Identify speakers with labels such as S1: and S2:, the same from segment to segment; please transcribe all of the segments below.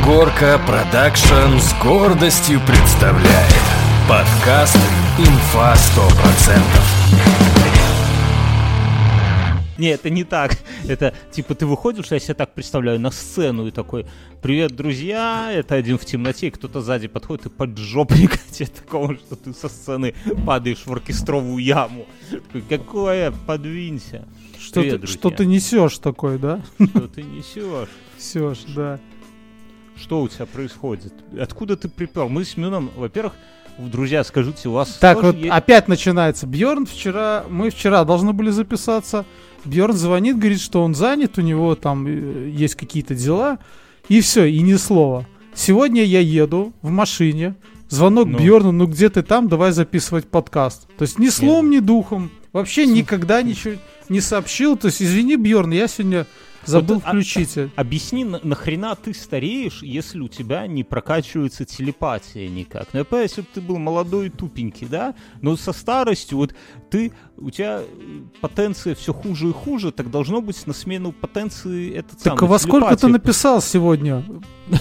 S1: Горка Продакшн с гордостью представляет подкаст «Инфа 100%».
S2: Не, это не так. Это типа ты выходишь, я себе так представляю, на сцену и такой «Привет, друзья!» Это один в темноте, и кто-то сзади подходит и поджопник тебе такого, что ты со сцены падаешь в оркестровую яму. Такой, Какое? Подвинься.
S3: Что,
S2: Привет,
S3: ты,
S2: друзья.
S3: что ты несешь такой, да?
S2: Что ты несешь?
S3: Несешь, да.
S2: Что у тебя происходит? Откуда ты припер? Мы с Мюном, во-первых, друзья, скажите, у вас
S3: Так, вот
S2: есть-
S3: опять начинается. Бьорн вчера, мы вчера должны были записаться. Бьорн звонит, говорит, что он занят, у него там э, есть какие-то дела. И все, и ни слова. Сегодня я еду в машине. Звонок
S2: Ну.
S3: Бьорну, ну где ты там, давай записывать подкаст. То есть ни словом, ни духом. Вообще никогда ничего не сообщил. То есть, извини, Бьорн, я сегодня забыл
S2: Вот, а-
S3: включить. э,
S2: Объясни, на- нахрена ты стареешь, если у тебя не прокачивается телепатия никак? Ну, я понимаю, если бы ты был молодой и тупенький, да? Но со старостью, вот ты, у тебя э, потенция все хуже и хуже, так должно быть на смену потенции этот
S3: Так
S2: самый
S3: а во сколько ты написал сегодня?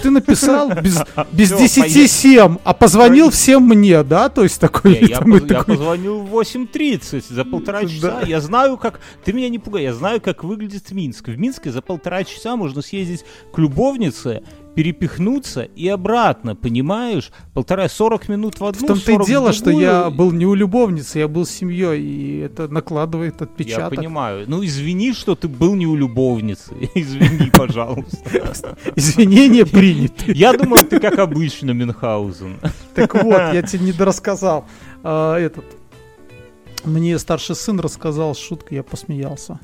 S3: Ты написал без, без
S2: Всё,
S3: 10 7, а позвонил всем мне, да? То есть такой...
S2: Я, позвонил в 8.30 за полтора часа. Я знаю, как... Ты меня не пугай, я знаю, как выглядит Минск. В Минске за полтора часа можно съездить к любовнице, перепихнуться и обратно, понимаешь? Полтора, 40 минут в одну,
S3: В том-то и
S2: 40 в
S3: дело, что я был не у любовницы, я был с семьей, и это накладывает
S2: Я
S3: отпечаток.
S2: понимаю. Ну, извини, что ты был не у любовницы. Извини, пожалуйста.
S3: Извинения приняты.
S2: Я думал, ты как обычно, Мюнхгаузен.
S3: Так вот, я тебе недорассказал. А, Этот... Мне старший сын рассказал шутку, я посмеялся.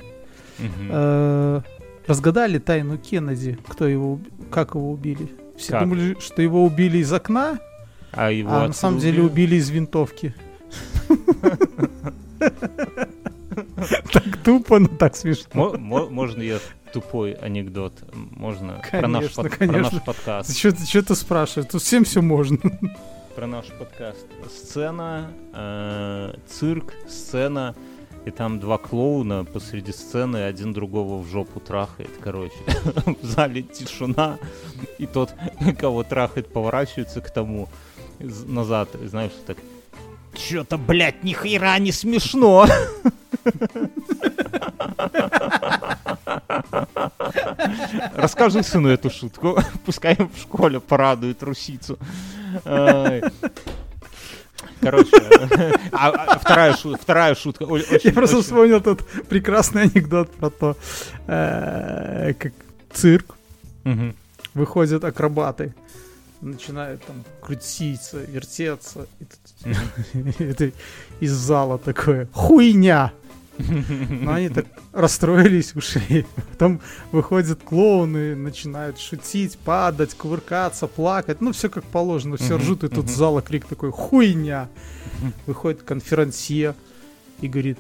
S3: Разгадали тайну Кеннеди, кто его, как его убили? Все
S2: Как?
S3: думали, что его убили из окна,
S2: А его
S3: а на самом деле
S2: убили?
S3: убили из винтовки. Так тупо, но так смешно.
S2: Мо- мо- Можно я тупой анекдот? Можно про наш, подкаст?
S3: Что ты спрашиваешь? Тут всем все можно.
S2: Про наш подкаст. Сцена, э, цирк, сцена, и там два клоуна посреди сцены, один другого в жопу трахает, короче. В зале тишина, и тот, кого трахает, поворачивается к тому назад, и знаешь, так Чё-то, блядь, ни хера не смешно. Расскажи сыну эту шутку. Пускай в школе порадует русицу. Короче, а, а, вторая, шу- вторая шутка. Очень-
S3: Я просто
S2: очень-
S3: вспомнил тот прекрасный анекдот про то, э, как цирк,
S2: Мгм.
S3: выходят акробаты, начинают там крутиться, вертеться, и тут это из зала такое хуйня. Но они так расстроились, ушли. Потом выходят клоуны, начинают шутить, падать, кувыркаться, плакать. Ну, все как положено, все ржут, и тут с зала крик такой «Хуйня!» Выходит конферансье и говорит,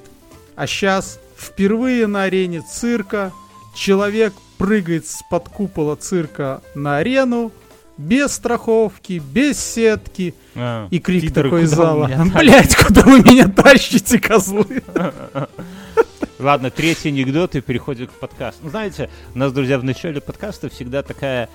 S3: а сейчас впервые на арене цирка человек прыгает с-под купола цирка на арену без страховки, без сетки.
S2: А,
S3: И крик
S2: пидоры,
S3: такой из зала. Блять, куда вы меня тащите, козлы?
S2: Ладно, третий анекдот и переходим к подкасту. Ну, знаете, у нас, друзья, в начале подкаста всегда такая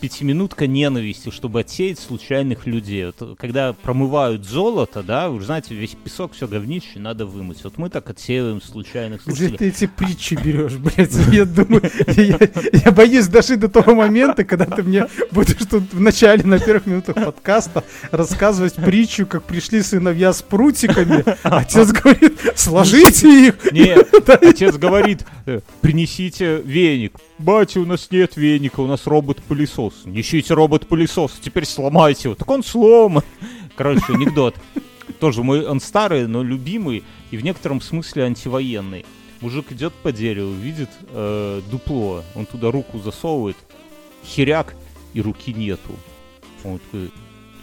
S2: пятиминутка ненависти, чтобы отсеять случайных людей. Вот, когда промывают золото, да, вы же знаете, весь песок, все говнище надо вымыть. Вот мы так отсеиваем случайных
S3: Где
S2: слушателей.
S3: ты эти притчи берешь, блядь? Я думаю, я, я боюсь даже до того момента, когда ты мне будешь тут в начале, на первых минутах подкаста рассказывать притчу, как пришли сыновья с прутиками. Отец говорит, сложите их.
S2: Нет, отец говорит, принесите веник. Батя, у нас нет веника, у нас робот-пылесос. Несите робот-пылесос, теперь сломайте его. Так он сломан. Короче, анекдот. Тоже мой, он старый, но любимый и в некотором смысле антивоенный. Мужик идет по дереву, видит э, дупло, он туда руку засовывает, херяк, и руки нету. Он такой,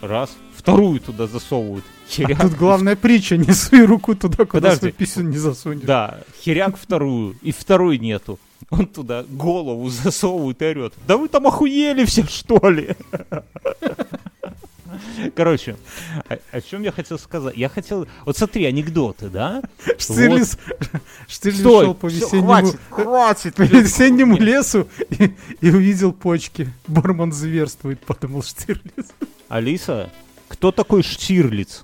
S2: раз, вторую туда засовывает, херяк.
S3: Тут главная притча, не суй руку туда, куда
S2: Подожди.
S3: свой писю не засунешь.
S2: Да, херяк вторую, и второй нету. Он туда голову засовывает и орет. Да вы там охуели все, что ли? Короче, о, о чем я хотел сказать? Я хотел... Вот смотри, анекдоты, да?
S3: Штирлиц, Штирлиц
S2: Стой,
S3: шел по весеннему,
S2: хватит, хватит.
S3: по весеннему лесу и, и увидел почки. Борман зверствует, подумал Штирлиц.
S2: Алиса, кто такой Штирлиц?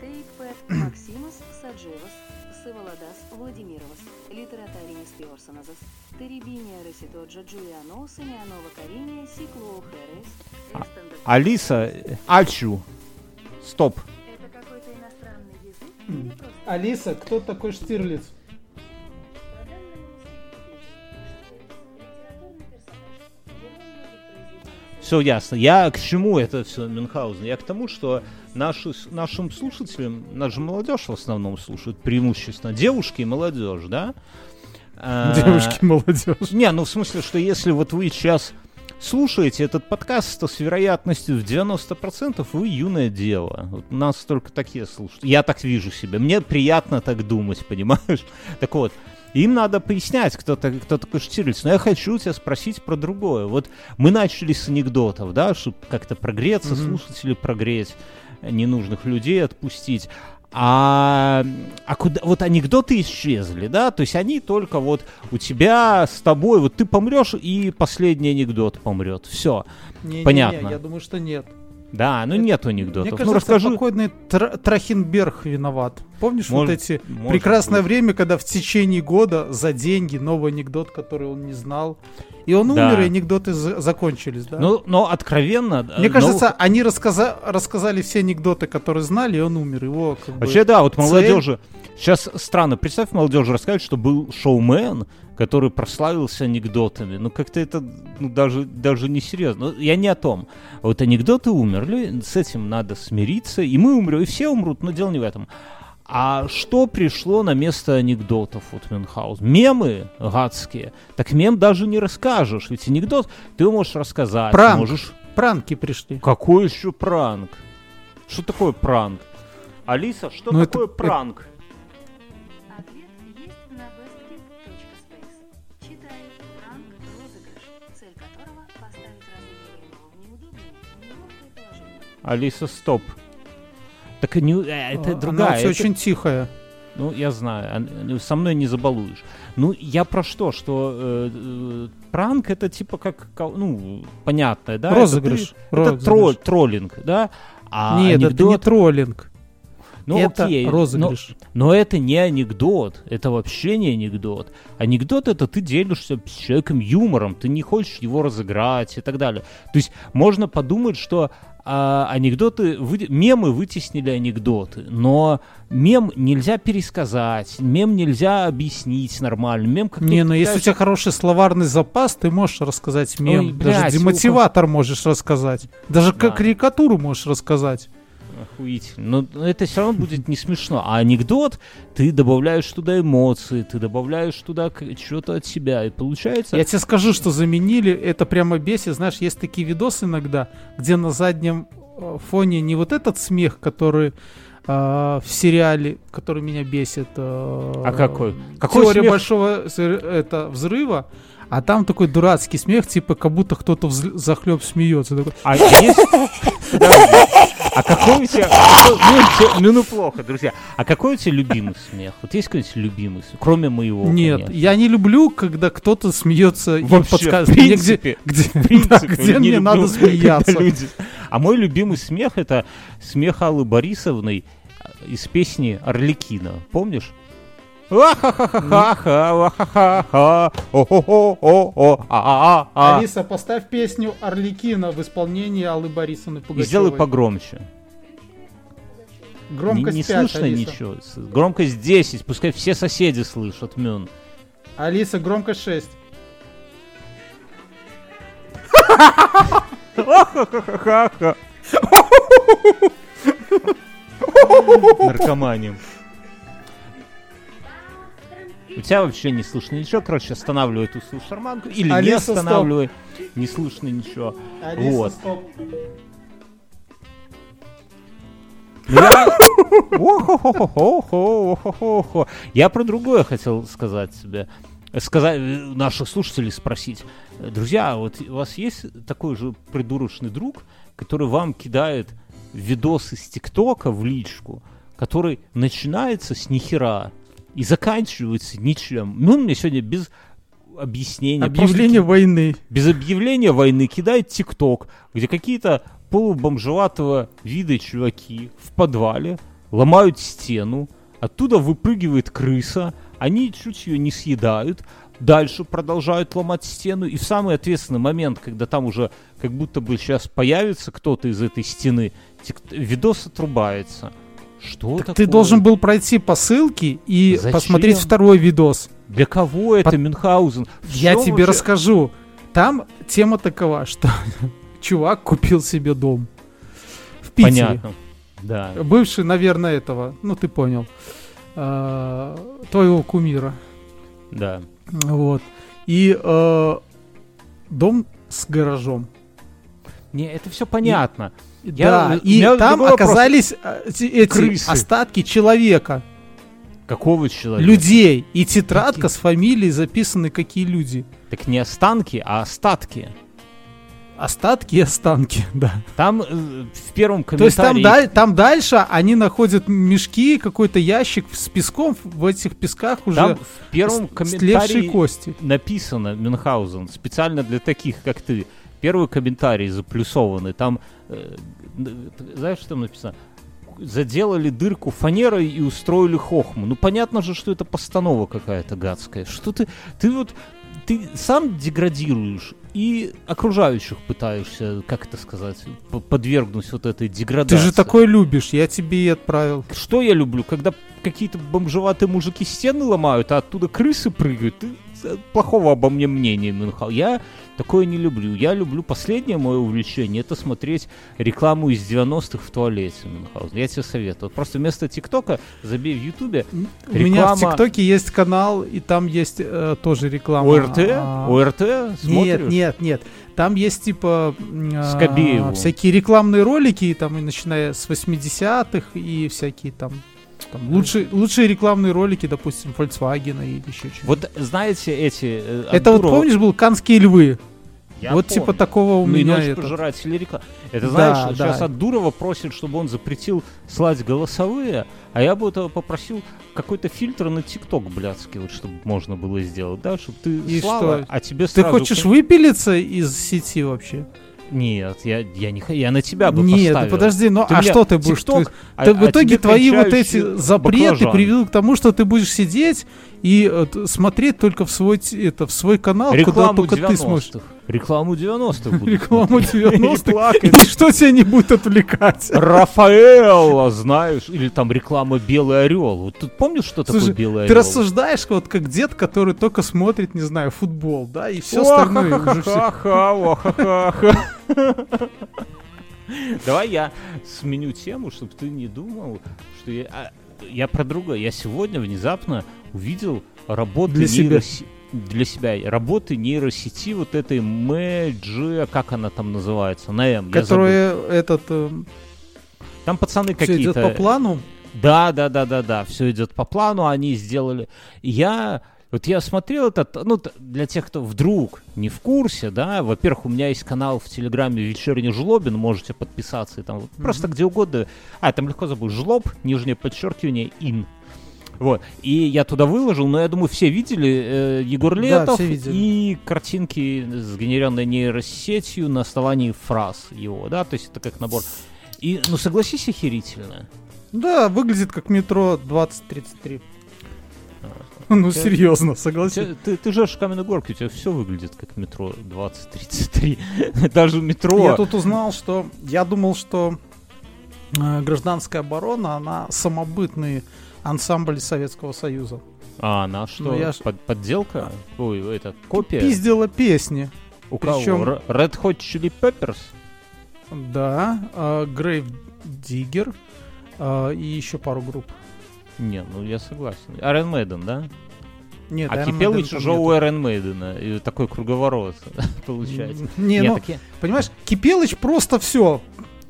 S4: Тейкпет
S2: Алиса, э, Ачу. Стоп.
S4: Это какой-то иностранный язык или просто
S3: Алиса, кто такой Штирлиц?
S2: Все ясно. Я к чему это все, Мюнхгаузен? Я к тому, что наши, нашим слушателям, наша молодежь в основном слушают, преимущественно девушки и молодежь, да? А,
S3: Девушки, молодежь.
S2: Не, ну в смысле, что если вот вы сейчас слушаете этот подкаст, то с вероятностью в 90% вы юное дело. Вот у нас только такие слушают. Я так вижу себя. Мне приятно так думать, понимаешь? Так вот, им надо пояснять, кто, та- кто такой Штирлиц. Но я хочу тебя спросить про другое. Вот мы начали с анекдотов, да, чтобы как-то прогреться,
S3: Мгм.
S2: слушателей прогреть, ненужных людей отпустить. А, а куда вот анекдоты исчезли, да? То есть они только вот у тебя с тобой, вот ты помрешь и последний анекдот помрет. Все.
S3: Не-не-не,
S2: Понятно.
S3: я думаю, что нет.
S2: Да, ну
S3: Это-
S2: нету анекдотов.
S3: Мне
S2: ну
S3: кажется,
S2: расскажи.
S3: покойный Тра- Трахенберг виноват. Помнишь вот
S2: Может-
S3: эти
S2: может
S3: прекрасное
S2: быть.
S3: время, когда в течение года за деньги новый анекдот, который он не знал, и он
S2: Да.
S3: умер, и анекдоты за- закончились, да?
S2: Ну, но откровенно.
S3: Мне
S2: э,
S3: кажется,
S2: ну,
S3: они рассказа- рассказали все анекдоты, которые знали, и он умер. Его как бы...
S2: Вообще, да, вот
S3: цель-
S2: молодежи. Сейчас странно, представь, молодежи рассказать, что был шоумен, который прославился анекдотами. Ну, как-то это ну, даже, даже не серьезно. Я не о том. Вот анекдоты умерли, с этим надо смириться, и мы умрем, и все умрут, но дело не в этом. А что пришло на место анекдотов вот Мюнхгаус? Мемы гадские. Так мем даже не расскажешь. Ведь анекдот ты можешь рассказать.
S3: Пранк.
S2: Можешь...
S3: Пранки пришли.
S2: Какой еще пранк? Что такое пранк? Алиса, что
S3: Ну, это-
S2: такое
S3: это-
S2: пранк?
S4: Ответ
S2: Алиса, стоп. Так не, э, это
S3: А,
S2: другая.
S3: Она все
S2: это-
S3: очень тихая.
S2: Ну, я знаю, ан- со мной не забалуешь. Ну, я про что? Что э, э, пранк это типа как, ка- ну, понятное, да? Это
S3: Розыгрыш.
S2: ты- Это,
S3: Розыгрыш.
S2: тролль, троллинг, да? А
S3: Нет, это не
S2: анекдот,
S3: троллинг.
S2: ну,
S3: это
S2: окей, но-
S3: розыгрыш.
S2: Но это не анекдот, это вообще не анекдот. Анекдот это ты делишься с человеком юмором, ты не хочешь его разыграть и так далее. То есть можно подумать, что а, анекдоты, вы- мемы вытеснили анекдоты, но мем нельзя пересказать, мем нельзя объяснить нормально. Мем как
S3: Не, ну если у тебя хороший словарный запас, ты можешь рассказать мем.
S2: Ой,
S3: Даже
S2: блядь,
S3: демотиватор можешь рассказать. Даже
S2: Да.
S3: карикатуру можешь рассказать.
S2: Охуительно. Но это все равно будет не смешно. А анекдот, ты добавляешь туда эмоции, ты добавляешь туда что-то от себя. И получается...
S3: Я тебе скажу, что заменили, это прямо бесит. Знаешь, есть такие видосы иногда, где на заднем э, фоне не вот этот смех, который э, в сериале, который меня бесит. э,
S2: А какой? Какой
S3: Теория
S2: смех?
S3: большого это, взрыва. А там такой дурацкий смех, типа как будто кто-то взл- захлеб смеется. Такой,
S2: А есть... А какой у тебя... Ну, те- ну, ну, плохо, друзья. А какой у тебя любимый смех? Вот есть какой-нибудь любимый смех? Кроме моего,
S3: Нет,
S2: конечно.
S3: я не люблю, когда кто-то смеется и
S2: Вообще,
S3: подсказывает мне, где, где,
S2: В принципе,
S3: да, где
S2: не
S3: мне
S2: люблю,
S3: надо смеяться.
S2: люди- А мой любимый смех это смех Аллы Борисовной э, из песни Орликина. Помнишь?
S3: Алиса, поставь песню Орликина в исполнении Аллы Борисовны
S2: И
S3: Пугачевой.
S2: сделай погромче. Не,
S3: Громкость
S2: не
S3: 5,
S2: слышно
S3: Алиса.
S2: ничего. Громкость 10, пускай все соседи слышат, Мюн.
S3: Алиса, громкость 6.
S2: Ха-ха-ха. У тебя вообще не слышно ничего. Короче, останавливай эту свою шарманку. Или не
S3: Алиса, стоп.
S2: останавливай. Не слышно ничего.
S3: Алиса,
S2: Вот.
S3: стоп.
S2: Я... Про другое хотел сказать тебе. сказать, наших слушателей спросить, друзья, вот у вас есть такой же придурочный друг, который вам кидает видос из ТикТока в личку, который начинается с нихера и заканчивается ничем. Ну, мне сегодня без объяснения. просто
S3: Объявление войны.
S2: без объявления войны кидает ТикТок, где какие-то полубомжеватого вида чуваки в подвале ломают стену, оттуда выпрыгивает крыса, они чуть ее не съедают, дальше продолжают ломать стену, и в самый ответственный момент, когда там уже как будто бы сейчас появится кто-то из этой стены, видос отрубается. Что
S3: Так
S2: такое?
S3: ты должен был пройти по ссылке и
S2: Зачем?
S3: посмотреть второй видос.
S2: Для кого это
S3: Под-
S2: Мюнхгаузен? В
S3: Я тебе
S2: вообще-
S3: расскажу. Там тема такова, что чувак купил себе дом в Питере.
S2: Понятно. Да.
S3: Бывший, наверное, этого, ну ты понял, э, твоего кумира.
S2: Да.
S3: Вот. И э, дом с гаражом.
S2: Не, это все понятно.
S3: Да,
S2: у
S3: и там
S2: другой вопрос.
S3: оказались э, эти,
S2: Крысы.
S3: остатки человека,
S2: Какого человека?
S3: людей. И тетрадка
S2: Какие?
S3: с фамилией записаны какие люди.
S2: Так не останки, а остатки.
S3: Остатки и останки, да.
S2: Там э, в первом
S3: То есть там,
S2: комментарии...
S3: даль- там дальше они находят мешки, какой-то ящик с песком. В этих песках уже
S2: Там в первом комментарии
S3: кости.
S2: написано, Мюнхгаузен, специально для таких, как ты. Первый комментарий заплюсованный. Там, знаешь, что там написано? Заделали дырку фанерой и устроили хохму. Ну, понятно же, что это постанова какая-то гадская. Что ты... Ты вот... Ты сам деградируешь и окружающих пытаешься, как это сказать, подвергнуть вот этой
S3: Ты
S2: деградации.
S3: же такое любишь, я тебе и отправил.
S2: Что я люблю, когда какие-то бомжеватые мужики стены ломают, а оттуда крысы прыгают. Ты э, плохого обо мне мнения, Мюнхгау. Я такое не люблю. Я люблю последнее мое увлечение, это смотреть рекламу из 90-х в туалете, Мюнхгаузен. Я тебе советую. Просто вместо ТикТока забей в Ютубе
S3: У меня в ТикТоке есть канал, и там есть э, тоже реклама.
S2: ОРТ,
S3: а,
S2: ОРТ,
S3: Нет,
S2: смотришь?
S3: нет, нет. Там есть типа
S2: Скобееву.
S3: всякие рекламные ролики, там и начиная с 80-х и всякие там, там лучшие, лучшие рекламные ролики, допустим, Volkswagen или еще что-то.
S2: Вот знаете эти... э,
S3: Это вот
S2: Артурова-
S3: помнишь был Канские львы?
S2: Я
S3: вот
S2: помню.
S3: типа такого у
S2: Ну и
S3: меня это.
S2: пожирателей реклам. Это
S3: Да,
S2: знаешь,
S3: да.
S2: сейчас от Дурова просят, чтобы он запретил слать голосовые, а я бы этого попросил какой-то фильтр на ТикТок блядский, вот чтобы можно было сделать, да, чтобы ты
S3: И
S2: слала,
S3: что?
S2: а тебе
S3: Ты
S2: сразу...
S3: хочешь выпилиться из сети вообще?
S2: Нет, я, я не я на тебя бы
S3: Нет,
S2: поставил.
S3: подожди, ну
S2: Ты
S3: а что ты будешь?
S2: TikTok,
S3: Ты-
S2: а-
S3: Ты-
S2: а
S3: в итоге
S2: тебе
S3: твои вот эти запреты
S2: баклажан.
S3: приведут к тому, что ты будешь сидеть и э, смотреть только в свой, это, в свой канал, куда
S2: Рекламу
S3: только ты сможешь.
S2: 90-х. Рекламу 90-х буду
S3: Рекламу
S2: смотреть. И
S3: 90-х.
S2: плакать.
S3: И ничто тебя не будет отвлекать.
S2: Рафаэлла, знаешь, или там реклама «Белый орел». Вот ты помнишь, что такое
S3: Слушай,
S2: «Белый
S3: Ты
S2: орел»?
S3: рассуждаешь вот как дед, который только смотрит, не знаю, футбол, да, и все остальное.
S2: Давай я сменю тему, чтобы ты не думал, что я... Я про другое. Я сегодня внезапно увидел работы
S3: Для себя.
S2: Для себя. Работы нейросети вот этой Мэджи, как она там называется, на М. я забыл.
S3: Которые этот э,
S2: Там пацаны
S3: все идет
S2: какие-то...
S3: по плану.
S2: Да, да, да, да, да, все идет по плану, они сделали. Я, вот я смотрел этот, ну, для тех, кто вдруг не в курсе, да, во-первых, у меня есть канал в Телеграме «Вечерний жлобин», можете подписаться, и там вот просто где угодно, а, там легко забыть, жлоб, нижнее подчеркивание, ин. Вот, и я туда выложил, но я думаю, все видели э, Егор
S3: Да,
S2: Летов
S3: все видели.
S2: и картинки, сгенеренные нейросетью на основании фраз его, да, то есть это как набор. И, ну, согласись, охерительно.
S3: Да, выглядит как метро 2033. Ну,
S2: Ты-
S3: серьезно,
S2: У
S3: согласись.
S2: тебя- ты, ты живешь в Каменной Горке, у тебя все выглядит как метро 2033. Даже метро.
S3: Я тут узнал, что я думал, что э, гражданская оборона, она самобытный ансамбль Советского Союза.
S2: А, она что?
S3: Ну, я
S2: под- подделка? Ой, это копия?
S3: Пиздила песни.
S2: У кого?
S3: причем-
S2: Р- Red Hot Chili Peppers?
S3: Да, э, Grave Digger э, и еще пару групп.
S2: Не, ну я согласен. Iron Maiden, да?
S3: Нет,
S2: а
S3: Iron
S2: Кипелыч
S3: Maiden
S2: уже у. Iron Maiden. И такой круговорот получается.
S3: Не,
S2: Нет,
S3: ну,
S2: так
S3: понимаешь, Кипелыч просто все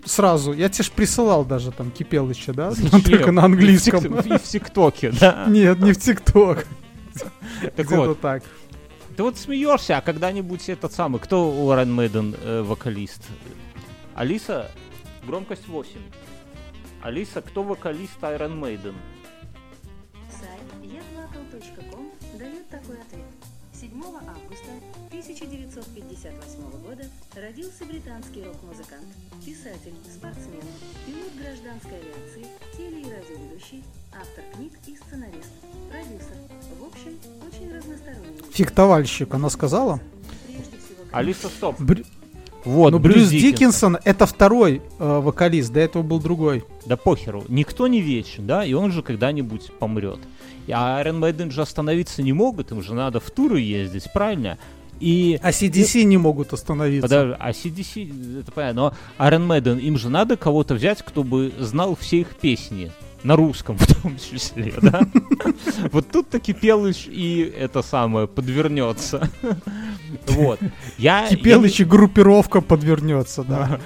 S3: сразу. Я тебе ж присылал даже там Кипелыча, да?
S2: Зачем?
S3: Только на английском.
S2: И в ТикТоке, да?
S3: Нет, не в ТикТок.
S2: Так вот,
S3: так.
S2: ты вот смеешься, а когда-нибудь этот самый, кто у Iron Maiden э, вокалист? Алиса, громкость 8. Алиса, кто вокалист Iron Maiden?
S4: Августа 1958 года родился британский рок-музыкант, писатель, спортсмен, пилот гражданской авиации, теле- и радиоведущий, автор книг и сценарист, продюсер. В общем, очень разносторонний.
S3: Фехтовальщик, она сказала.
S2: Алиса, стоп.
S3: Брю-
S2: Вот,
S3: ну, Брюс Диккенсон это второй э, вокалист, до этого был другой.
S2: Да похеру, никто не вечен, да, и он же когда-нибудь помрет. А Iron Maiden же остановиться не могут, им же надо в туры ездить, правильно? И
S3: А CDC не могут остановиться.
S2: Подожди, а CDC, это понятно, но Iron Maiden, им же надо кого-то взять, кто бы знал все их песни. На русском в том числе, да? Вот тут таки Пелыч и это самое подвернется. Вот. Я,
S3: Кипел
S2: я-
S3: еще группировка подвернется, да.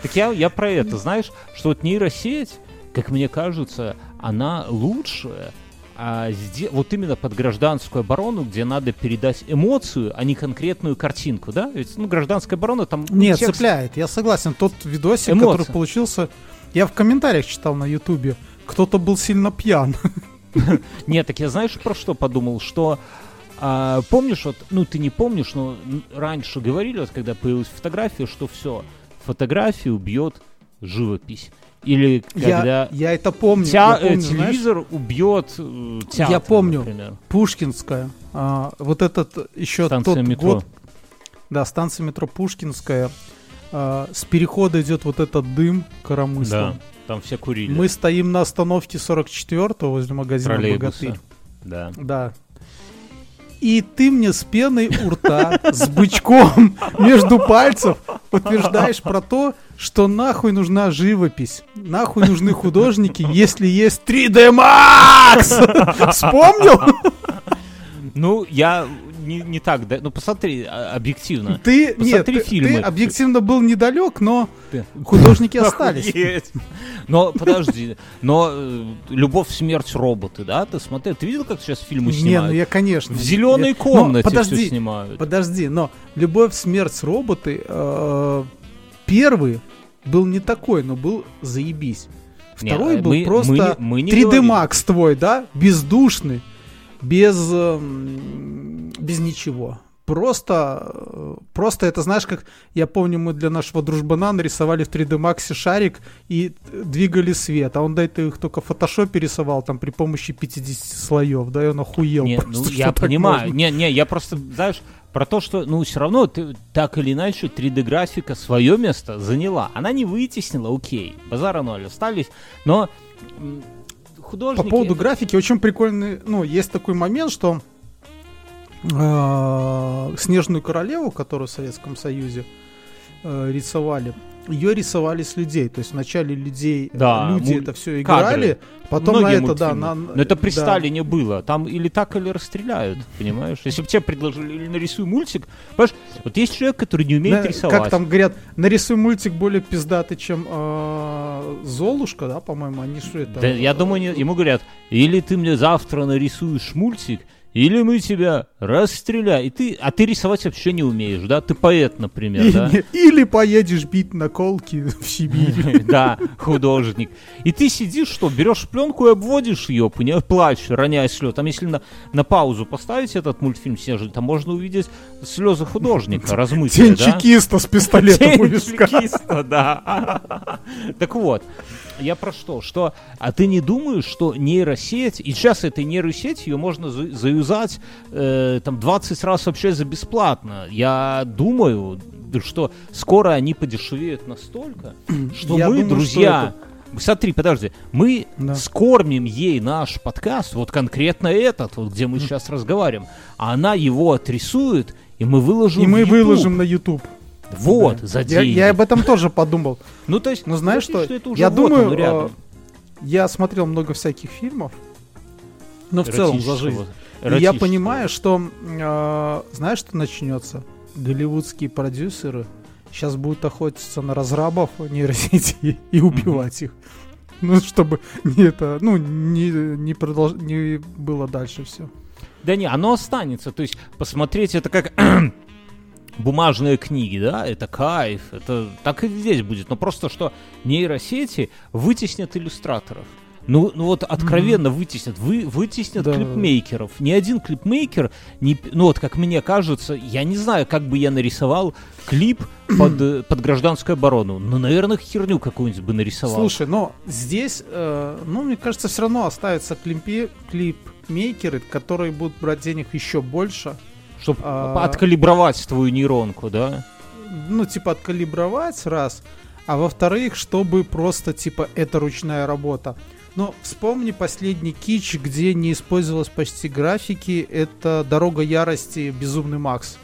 S2: так я, я про это, знаешь, что вот нейросеть, как мне кажется, она лучшая, а сде- вот именно под гражданскую оборону, где надо передать эмоцию, а не конкретную картинку, да? Ведь, ну, гражданская оборона там...
S3: Нет,
S2: текст-
S3: цепляет. Я согласен. Тот видосик,
S2: Эмоции.
S3: который получился, я в комментариях читал на Ютубе. Кто-то был сильно пьян.
S2: Нет, так я знаешь, про что подумал? Что а, помнишь, вот, ну ты не помнишь, но раньше говорили, вот когда появилась фотография, что все, фотография убьет живопись. Или
S3: Я,
S2: когда
S3: я это помню.
S2: теа-
S3: я помню,
S2: э,
S3: знаешь,
S2: телевизор убьет э, театр,
S3: Я помню.
S2: например.
S3: Пушкинская. а, вот этот еще
S2: Станция
S3: тот
S2: метро.
S3: год. Да, станция метро Пушкинская. а, с перехода идет вот этот дым коромыслом.
S2: Да, там все курили.
S3: Мы стоим на остановке 44-го возле магазина. «Богатырь».
S2: Да.
S3: Да. И ты мне с пеной у рта, с бычком между пальцев утверждаешь про то, что нахуй нужна живопись, нахуй нужны художники, если есть 3D Max! Вспомнил?
S2: Ну, я не, не так, да, ну посмотри а, объективно.
S3: Ты, нет,
S2: Посмотри
S3: ты,
S2: фильмы.
S3: ты объективно был недалек, но
S2: Ты-
S3: художники остались.
S2: Но подожди, но э, любовь, смерть, роботы, да? Ты смотри, ты видел, как сейчас фильмы
S3: Не,
S2: снимают?
S3: ну я, конечно.
S2: В зеленой
S3: Я-
S2: комнате
S3: Но
S2: все
S3: подожди,
S2: снимают.
S3: Подожди, но «Любовь, смерть, роботы» э, первый был не такой, но был заебись.
S2: Не,
S3: Второй
S2: э,
S3: был
S2: мы-
S3: просто
S2: мы не- мы не
S3: 3D
S2: говорим.
S3: Max твой, да? Бездушный, без, эм, без ничего. Просто, э, просто это, знаешь, как я помню, мы для нашего дружбана нарисовали в 3D Max шарик и двигали свет, а он до этого их только в фотошопе рисовал там при помощи 50 слоев, да, и он охуел
S2: Не,
S3: просто,
S2: ну, я понимаю.
S3: можно.
S2: Не, не, я просто, знаешь, про то, что, ну, все равно ты так или иначе 3D-графика свое место заняла. Она не вытеснила, окей, базара ноль, остались, но м,
S3: По
S2: художники...
S3: поводу графики очень прикольный, ну, есть такой момент, что э, Снежную королеву, которую в Советском Союзе э, рисовали, ее рисовали с людей. То есть вначале людей,
S2: Да,
S3: люди
S2: муль-
S3: это все играли, потом
S2: Многие
S3: на это, да,
S2: мультфильмы.
S3: на,
S2: Но это при
S3: да.
S2: Сталине было. Там или так, или расстреляют, понимаешь? Если бы тебе предложили, или нарисуй мультик, понимаешь, вот есть человек, который не умеет
S3: Да,
S2: рисовать.
S3: Как там говорят, нарисуй мультик более пиздатый, чем э, Золушка, да, по-моему, они что это?
S2: Да, я думаю, не- ему говорят, или ты мне завтра нарисуешь мультик, или мы тебя расстреляем. И ты, а ты рисовать вообще не умеешь, да? Ты поэт, например,
S3: И-
S2: да?
S3: Или поедешь бить наколки в Сибирь.
S2: Да, художник. И ты сидишь, что, берешь пленку и обводишь ее, плачешь, роняя слезы. Там, если на, на паузу поставить этот мультфильм «Снежный», там можно увидеть слезы художника, размытые,
S3: Тень чекиста с пистолетом у виска.
S2: чекиста, да. Так вот, я про что? Что, а ты не думаешь, что нейросеть, и сейчас этой нейросеть, ее можно за- заюзать э, там 20 раз вообще за бесплатно. Я думаю, что скоро они подешевеют настолько, что
S3: Я
S2: мы,
S3: думаю, что
S2: друзья, Смотри, подожди, мы
S3: Да.
S2: скормим ей наш подкаст, вот конкретно этот, вот где мы сейчас разговариваем, а она его отрисует, и мы выложим
S3: И мы
S2: YouTube.
S3: выложим на YouTube.
S2: Вот,
S3: Да.
S2: за
S3: Я,
S2: деньги.
S3: я об этом тоже подумал.
S2: Ну, то есть,
S3: Ну, знаешь что?
S2: это уже
S3: Я
S2: вот
S3: думаю,
S2: оно рядом.
S3: э, Я смотрел много всяких фильмов, но в целом за жизнь. И я понимаю, что, э, знаешь, что начнется? Голливудские продюсеры сейчас будут охотиться на разрабов нейросети и убивать их. Ну, чтобы не это, ну, не, не, продолж... не было дальше все.
S2: Да не, оно останется. То есть посмотреть это как бумажные книги, да, это кайф, это так и здесь будет. Но просто что нейросети вытеснят иллюстраторов. Ну, ну вот откровенно вытеснят, вы, вытеснят
S3: Да.
S2: клипмейкеров. Ни один клипмейкер, не, ну вот как мне кажется, я не знаю, как бы я нарисовал клип под, э, под гражданскую оборону. Ну, наверное, херню какую-нибудь бы нарисовал.
S3: Слушай, но здесь, э, ну, мне кажется, все равно оставятся клипе- клипмейкеры, которые будут брать денег еще больше.
S2: Чтобы
S3: а-
S2: откалибровать твою нейронку, да?
S3: Ну, типа, откалибровать, раз. А во-вторых, чтобы просто, типа, это ручная работа. Но вспомни последний кич, где не использовалось почти графики. Это «Дорога ярости. Безумный Макс».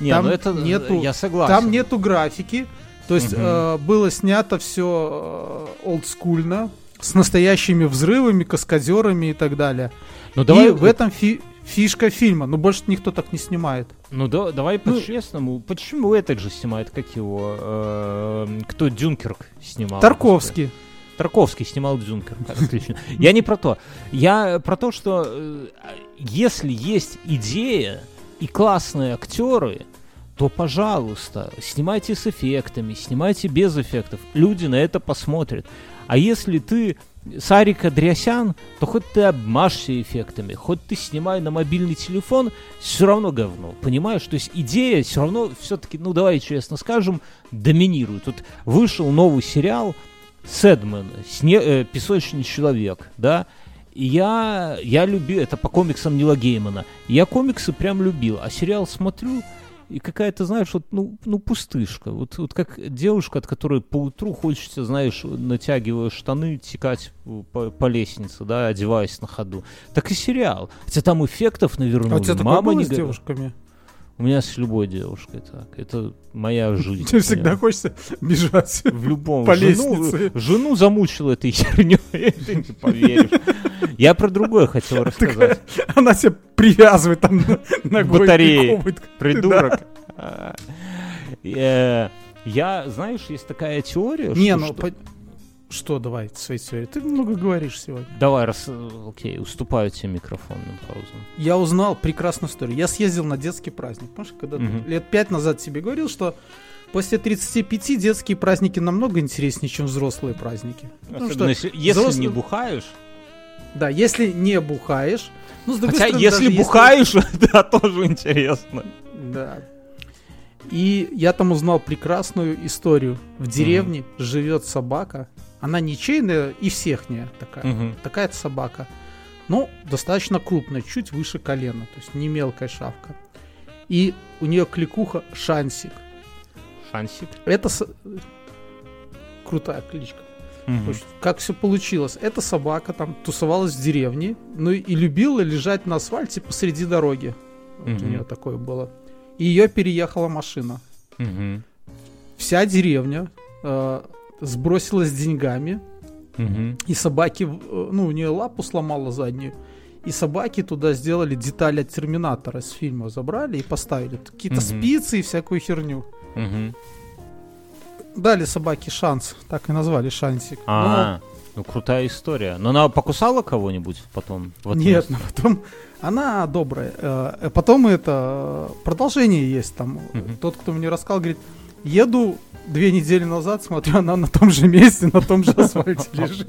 S2: Не,
S3: Там
S2: ну это
S3: нету-
S2: я согласен.
S3: Там нету графики. То есть
S2: Мгм.
S3: э, было снято все олдскульно, с настоящими взрывами, каскадерами и так далее.
S2: Ну давай,
S3: и в этом фи- фишка фильма. Но больше никто так не снимает.
S2: ну да, давай
S3: Ну-
S2: по-честному. Почему этот же снимает, как его, эм, кто Дюнкерк снимал?
S3: Тарковский.
S2: Тарковский снимал Дюнкерк. Отлично. Я не про то. Я про то, что э, если есть идея и классные актеры, то, пожалуйста, снимайте с эффектами, снимайте без эффектов. Люди на это посмотрят. А если ты Сарик Андреасян, то хоть ты обмажься эффектами, хоть ты снимай на мобильный телефон, все равно говно. Понимаешь? То есть идея все равно все-таки, ну давай честно скажем, доминирует. Тут вышел новый сериал Сэдмен, сне, э, Песочный человек, да, я, я любил, это по комиксам Нила Геймана, я комиксы прям любил, а сериал смотрю, и какая-то, знаешь, вот, ну, ну, пустышка. Вот, вот как девушка, от которой по утру хочется, знаешь, натягивая штаны, текать по, по лестнице, да, одеваясь на ходу. Так и сериал. Хотя там эффектов навернули.
S3: А у тебя такое
S2: Мама
S3: было
S2: не
S3: с девушками?
S2: У меня с любой девушкой так. Это моя жизнь.
S3: Тебе всегда хочется бежать.
S2: В любом.
S3: По
S2: жену,
S3: лестнице.
S2: жену замучил этой херней, ты не поверишь. Я про другое хотел рассказать.
S3: Она тебя привязывает там на- ногой.
S2: Батареи. Придурок. А, э, Я, знаешь, есть такая теория,
S3: Не,
S2: что-
S3: ну...
S2: что-
S3: по- Что, давай, свои теории. Ты много говоришь сегодня.
S2: Давай, раз, окей, уступаю тебе микрофон Мюнхгаузен.
S3: Я узнал прекрасную историю. Я съездил на детский праздник. Помнишь, когда
S2: Мгм.
S3: лет пять назад тебе говорил, что после 35 детские праздники намного интереснее, чем взрослые праздники.
S2: Особенно
S3: что
S2: если, если
S3: взрослые-
S2: не бухаешь.
S3: Да, если не бухаешь, ну, с
S2: Хотя,
S3: стороны,
S2: если бухаешь, да, тоже интересно.
S3: Да. И я там узнал прекрасную историю. В деревне живет собака. Она ничейная и всехняя такая.
S2: Мгм.
S3: Такая собака. Ну, достаточно крупная, чуть выше колена. То есть не мелкая шавка. И у нее кликуха Шансик.
S2: Шансик.
S3: Это с- крутая кличка. То есть, как все получилось? Эта собака там тусовалась в деревне, ну и любила лежать на асфальте посреди дороги. Вот у
S2: Мгм.
S3: нее такое было. И ее переехала машина.
S2: Мгм.
S3: Вся деревня э, сбросилась деньгами,
S2: Мгм.
S3: и собаки, э, ну, у нее лапу сломала заднюю, и собаки туда сделали детали от Терминатора с фильма, забрали и поставили. Какие-то
S2: Мгм.
S3: спицы и всякую херню.
S2: Мгм.
S3: Дали собаке шанс, так и назвали шансик.
S2: А, ну крутая история. Но она покусала кого-нибудь потом? в
S3: Но-
S2: этом
S3: нет, но потом она добрая. Э, э, Потом это продолжение есть там.
S2: Мгм.
S3: Тот, кто мне рассказал, говорит, еду две недели назад, смотрю, она на том же месте, на том же асфальте лежит.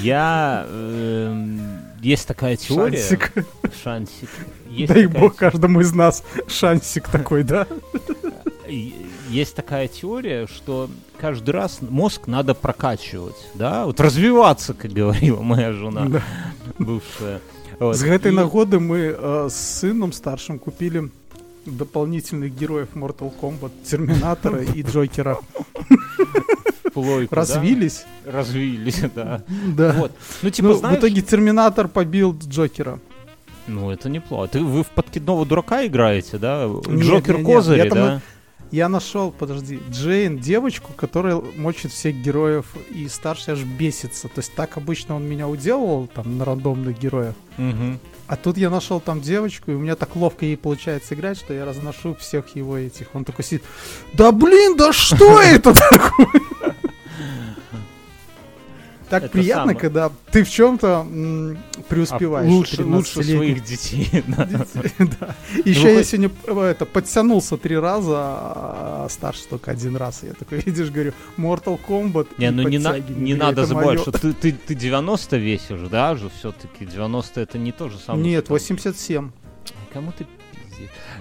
S2: Я... эм, Есть такая теория...
S3: Шансик.
S2: Шансик. Есть
S3: Дай бог каждому из нас шансик такой, да?
S2: Есть такая теория, что каждый раз мозг надо прокачивать, да, вот развиваться, как говорила моя жена
S3: Да.
S2: бывшая. Вот.
S3: С этой
S2: И
S3: нагоды мы э, с сыном старшим купили дополнительных героев Mortal Kombat, Терминатора и Джокера.
S2: плойку, да,
S3: Развились.
S2: развились, да.
S3: Да.
S2: Вот. Ну, типа,
S3: Ну,
S2: знаешь,
S3: в итоге Терминатор побил Джокера.
S2: ну, это неплохо. Ты, вы в подкидного дурака играете, да?
S3: Нет,
S2: Джокер
S3: нет, нет,
S2: козыри,
S3: я там
S2: да?
S3: Я нашел, подожди, Джейн, девочку, которая мочит всех героев, и старший аж бесится. То есть так обычно он меня уделывал там на рандомных героях.
S2: Мгм.
S3: А тут я нашел там девочку, и у меня так ловко ей получается играть, что я разношу всех его этих. Он такой сидит, да блин, да что это такое? Так
S2: Это
S3: приятно,
S2: самое.
S3: когда ты в чем-то
S2: А
S3: преуспеваешь.
S2: лучше, лучше
S3: 13-летний.
S2: своих детей. да.
S3: Да. Еще
S2: Ну,
S3: я сегодня э, это, подтянулся три раза, а старше только один раз. Я такой, видишь, говорю, Mortal Kombat
S2: Не, ну не, на- надо забывать, что ты, ты, ты 90 весишь, да, же все-таки 90 это не то же самое.
S3: Нет,
S2: что-
S3: 87.
S2: Кому ты?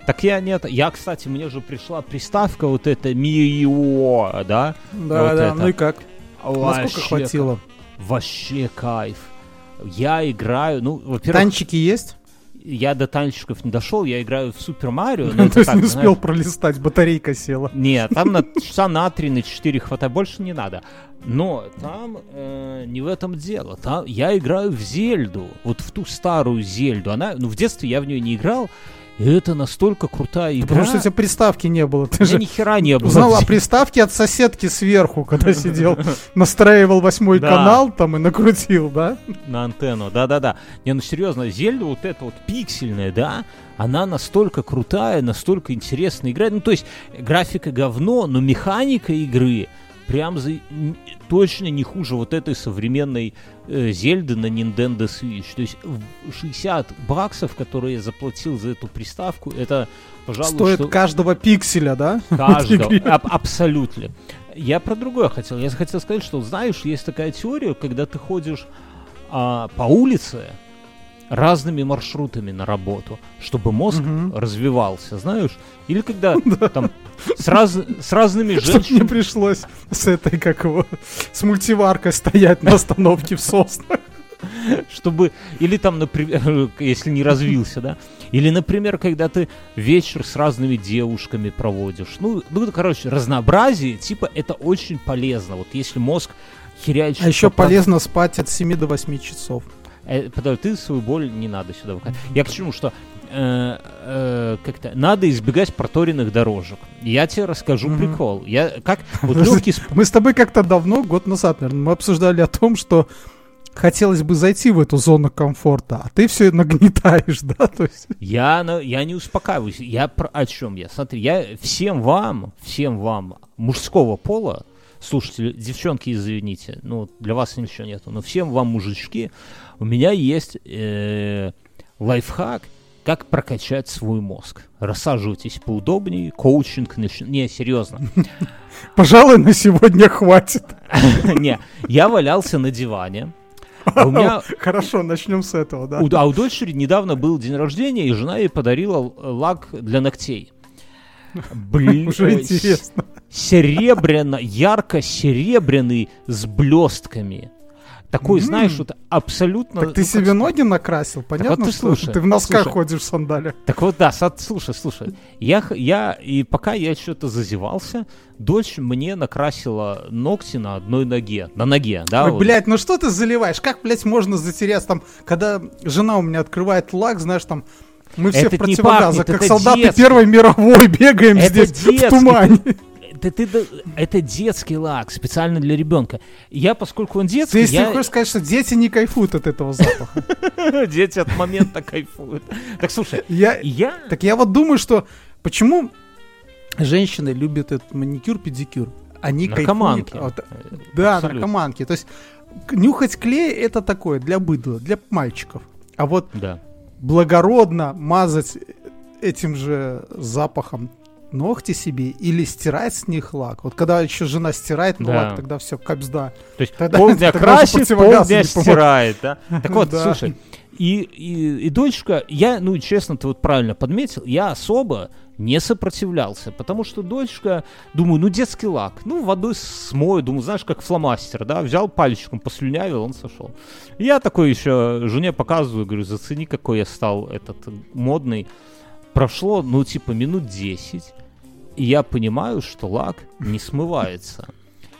S2: Так я нет, я, кстати, мне же пришла приставка вот эта Мио, да?
S3: Да,
S2: Вот
S3: да,
S2: это.
S3: ну и как? Насколько
S2: Вообще
S3: хватило?
S2: кайф. Вообще кайф. Я играю, ну, во-первых,
S3: Танчики есть?
S2: я до танчиков не дошел, я играю в Супер Марио,
S3: То есть
S2: так,
S3: не успел
S2: знаешь,
S3: пролистать, батарейка села.
S2: Нет, там на часа на 3, на 4 хватает, больше не надо. Но там э, не в этом дело. Там я играю в Зельду, вот в ту старую Зельду. Она, ну, в детстве я в нее не играл, и это настолько крутая игра.
S3: Потому что у тебя приставки не было. Ты же
S2: ни хера не было.
S3: узнал о приставке от соседки сверху, когда сидел, настраивал восьмой канал там и накрутил, да?
S2: на антенну, да-да-да. Не, ну серьезно, Зельда вот эта вот пиксельная, да, она настолько крутая, настолько интересно играть. Ну, то есть, графика говно, но механика игры прям за... точно не хуже вот этой современной э, Зельды на Nintendo Switch. То есть, в 60 баксов, которые я заплатил за эту приставку, это, пожалуй,
S3: Стоит
S2: что-
S3: каждого пикселя, да?
S2: Каждого. Аб- абсолютно. Я про другое хотел. Я хотел сказать, что, знаешь, есть такая теория, когда ты ходишь а, по улице разными маршрутами на работу, чтобы мозг
S3: Мгм.
S2: развивался, знаешь? Или когда там с, раз- с разными
S3: Чтоб мне
S2: женщинами...
S3: пришлось с этой, как его, с мультиваркой стоять на остановке в соснах.
S2: чтобы, или там, например, если не развился, да, или, например, когда ты вечер с разными девушками проводишь, ну, ну, короче, разнообразие, типа, это очень полезно, вот если мозг херячит...
S3: А еще
S2: по-
S3: полезно спать от 7 до 8 часов.
S2: Э, ты свою боль не надо сюда выкатывать. Я к чему, что э, э, как-то надо избегать проторенных дорожек. Я тебе расскажу прикол. Я как вот легкий
S3: Мы с тобой как-то давно, год назад, наверное, мы обсуждали о том, что хотелось бы зайти в эту зону комфорта, а ты все нагнетаешь, да? То есть,
S2: Я, на- я не успокаиваюсь. Я про о чем я? Смотри, я всем вам, всем вам мужского пола, слушайте, девчонки, извините, ну, для вас ничего нету, но всем вам, мужички, у меня есть э, лайфхак, как прокачать свой мозг. Рассаживайтесь поудобнее, коучинг, нач- не, серьезно.
S3: пожалуй, на сегодня хватит.
S2: Не, я валялся на диване, а у меня
S3: Хорошо, начнем с этого, да?
S2: А у дочери недавно был день рождения, и жена ей подарила лак для ногтей. Блин,
S3: Уже
S2: э,
S3: интересно.
S2: Серебряно, ярко-серебряный с блестками. Такой,
S3: М.
S2: знаешь, вот абсолютно...
S3: Так ты
S2: ну,
S3: себе ноги накрасил, понятно,
S2: ты
S3: что
S2: слушай,
S3: ты в носках
S2: слушай.
S3: ходишь в сандалях.
S2: Так вот, да, сад- слушай, слушай. Я, я, и пока я что-то зазевался, дочь мне накрасила ногти на одной ноге. На ноге, да?
S3: Ой,
S2: вот.
S3: блядь, ну что ты заливаешь? Как, блядь, можно затеряться там, когда жена у меня открывает лак, знаешь, там, мы все
S2: Это
S3: в
S2: не
S3: противогазах,
S2: пахнет,
S3: как
S2: это
S3: солдаты
S2: детский.
S3: Первой мировой, бегаем
S2: Это
S3: здесь
S2: детский.
S3: в тумане.
S2: Это, ты да- это детский лак, специально для ребенка. Я, поскольку он детский,
S3: Ты если
S2: я...
S3: хочешь сказать, что дети не кайфуют от этого запаха.
S2: Дети от момента кайфуют. Так слушай,
S3: Я,
S2: я...
S3: так я вот думаю, что почему женщины любят этот маникюр, педикюр? Они
S2: Наркоманки.
S3: кайфуют от- Да,
S2: Абсолютно.
S3: наркоманки. То есть нюхать клей это такое для быдла, для мальчиков. А вот
S2: Да.
S3: благородно мазать этим же запахом ногти себе или стирать с них лак. Вот когда еще жена стирает ну
S2: Да.
S3: лак, тогда все, капсда.
S2: То есть
S3: Тогда-
S2: полдня
S3: тогда
S2: красит, полдня стирает, да? Так вот,
S3: Да.
S2: слушай, и, и, и дочка, я, ну, честно, ты вот правильно подметил, я особо не сопротивлялся, потому что дочка, думаю, ну, детский лак, ну, водой смою, думаю, знаешь, как фломастер, да, взял пальчиком, послюнявил, он сошел. И я такой еще жене показываю, говорю, зацени, какой я стал этот модный. Прошло, ну, типа, минут 10, и я понимаю, что лак не смывается.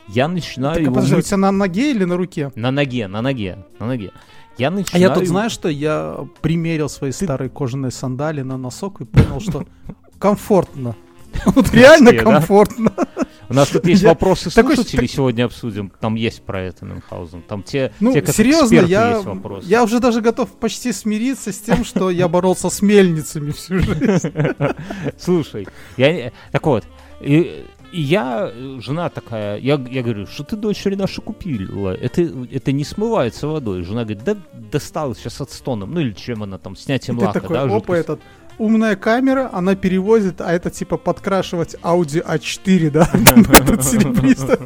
S2: Я начинаю
S3: Так, а
S2: его
S3: подожди, у тебя на ноге или на руке?
S2: на ноге, на ноге, на ноге. Я
S3: А
S2: начинаю...
S3: я тут, знаешь что, я примерил свои старые кожаные сандали на носок и понял, что комфортно. Вот реально комфортно.
S2: У нас тут есть
S3: Я
S2: вопросы слушателей, сегодня обсудим. Там есть про это Мюнхгаузен. Там те,
S3: Ну,
S2: те как
S3: серьезно, я,
S2: есть вопросы.
S3: я уже даже готов почти смириться с тем, что я боролся с мельницами всю жизнь.
S2: Слушай, я... Так вот, и И я, э, жена такая, я, я говорю, что ты дочери наши купила, это, это не смывается водой. Жена говорит, да достал сейчас от стоном, ну или чем она там, снятием
S3: И ты
S2: лака,
S3: такой,
S2: да,
S3: опа, этот, умная камера, она перевозит, а это типа подкрашивать Audi A4, да? Этот серебрист.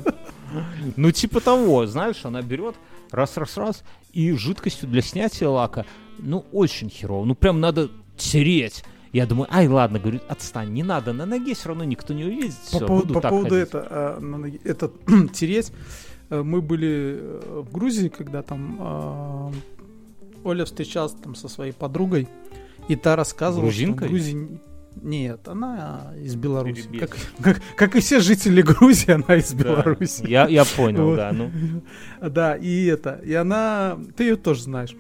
S2: Ну, типа того, знаешь, она берет раз-раз-раз, и жидкостью для снятия лака, ну, очень херово, ну, прям надо тереть. Я думаю, ай, ладно, говорю, отстань, не надо, на ноге все равно никто не увидит.
S3: По
S2: всё,
S3: поводу, по поводу
S2: ходить».
S3: это, а, на ноге- это тереть. Э, Мы были э, в Грузии, когда там а, Оля встречалась там со своей подругой, и та рассказывала,
S2: Грузинкой?
S3: что в Грузии... Нет, она из Беларуси. Как, как, как и все жители Грузии, она из
S2: Да,
S3: Беларуси.
S2: Я, я понял,
S3: Вот.
S2: да, ну.
S3: Да, и это, и она, ты ее тоже знаешь.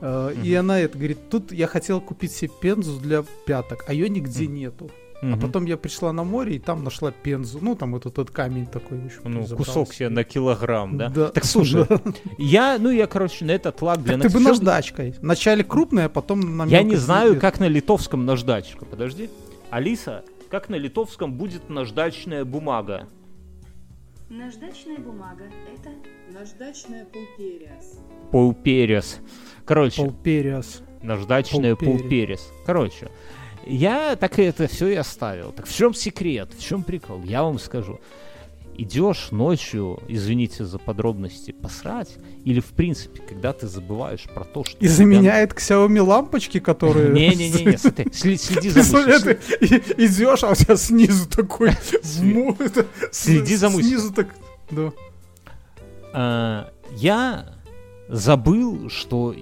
S3: Э, И она это говорит, тут я хотела купить себе пензу для пяток, а ее нигде
S2: Мгм.
S3: нету. А
S2: мгм.
S3: потом я пришла на море и там нашла пензу. Ну, там вот этот камень такой еще.
S2: Ну,
S3: забрался.
S2: кусок себе на килограмм, да?
S3: Да.
S2: Так слушай,
S3: Да.
S2: я, ну, я, короче, на этот лак для
S3: Так ты бы
S2: ногтей-
S3: наждачкой. Вначале крупная, а потом на
S2: Я не знаю,
S3: сделать.
S2: как на литовском наждачка. Подожди. Алиса, как на литовском будет наждачная бумага?
S4: Наждачная бумага – это
S5: Наждачная пулпериас.
S2: Пауперес. Короче,
S3: Полпериас.
S2: наждачная
S3: Пауперес.
S2: пауперес. Короче, я так это все и оставил. Так в чем секрет? В чем прикол? Я вам скажу. Идешь ночью, извините за подробности, посрать, или в принципе, когда ты забываешь про то, что...
S3: И
S2: у тебя-
S3: заменяет Xiaomi лампочки, которые...
S2: Не-не-не, сли- следи за мыслью.
S3: идешь, а у тебя снизу такой...
S2: Следи за мыслью.
S3: Снизу так... Да.
S2: А, я забыл, что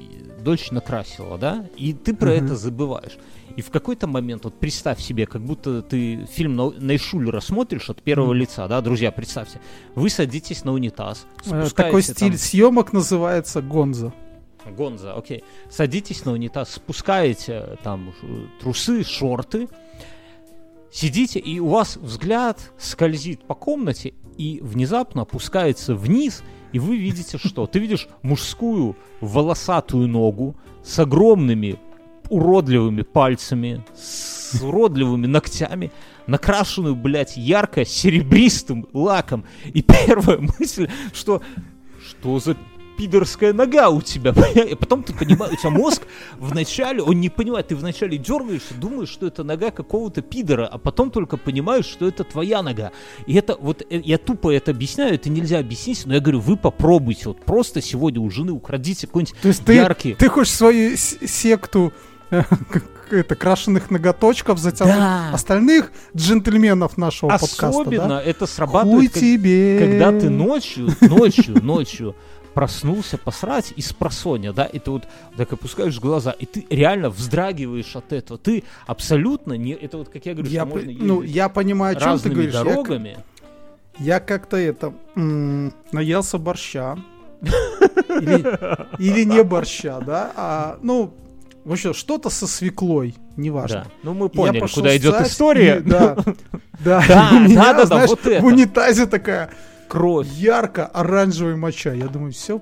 S2: дочь накрасила, да, и ты про
S3: Мгм.
S2: это забываешь. И в какой-то момент, вот представь себе, как будто ты фильм Найшулера смотришь от первого
S3: Мгм.
S2: лица, да, друзья, представьте, вы садитесь на унитаз,
S3: Э, Такой
S2: там-
S3: стиль съемок называется Гонза.
S2: Гонза, окей. Садитесь на унитаз, спускаете там э, трусы, шорты, сидите, и у вас взгляд скользит по комнате и внезапно опускается вниз, и вы видите что? Ты видишь мужскую волосатую ногу с огромными уродливыми пальцами, с уродливыми ногтями, накрашенную, блядь, ярко серебристым лаком. И первая мысль, что что за пидорская нога у тебя, и потом ты понимаешь, у тебя мозг вначале, он не понимает, ты вначале дергаешься, думаешь, что это нога какого-то пидора, а потом только понимаешь, что это твоя нога. И это вот, э, я тупо это объясняю, это нельзя объяснить, но я говорю, вы попробуйте, вот просто сегодня у жены украдите какой-нибудь
S3: То есть ты,
S2: яркий.
S3: ты хочешь свою секту э, это, крашеных ноготочков затянуть
S2: Да.
S3: остальных джентльменов нашего подкаста,
S2: Особенно
S3: да?
S2: это
S3: Хуй
S2: срабатывает, как-
S3: тебе.
S2: когда ты ночью, ночью, ночью проснулся посрать и спросонья, да, и ты вот так опускаешь глаза, и ты реально вздрагиваешь от этого. Ты абсолютно не... Это вот, как я говорю,
S3: Я,
S2: что можно
S3: по- ну,
S2: ездить
S3: я понимаю, о чем ты говоришь. Я
S2: дорогами.
S3: Я, как-то это м, наелся борща. Или, или не борща, да? А, ну, в общем, что-то со свеклой, неважно.
S2: Да. Ну, мы
S3: Я
S2: поняли, куда идет история.
S3: и- да, да,
S2: Да,
S3: и у меня,
S2: да, да, да,
S3: знаешь,
S2: вот это.
S3: в унитазе такая
S2: Кровь.
S3: ярко-оранжевая моча. Я думаю, все,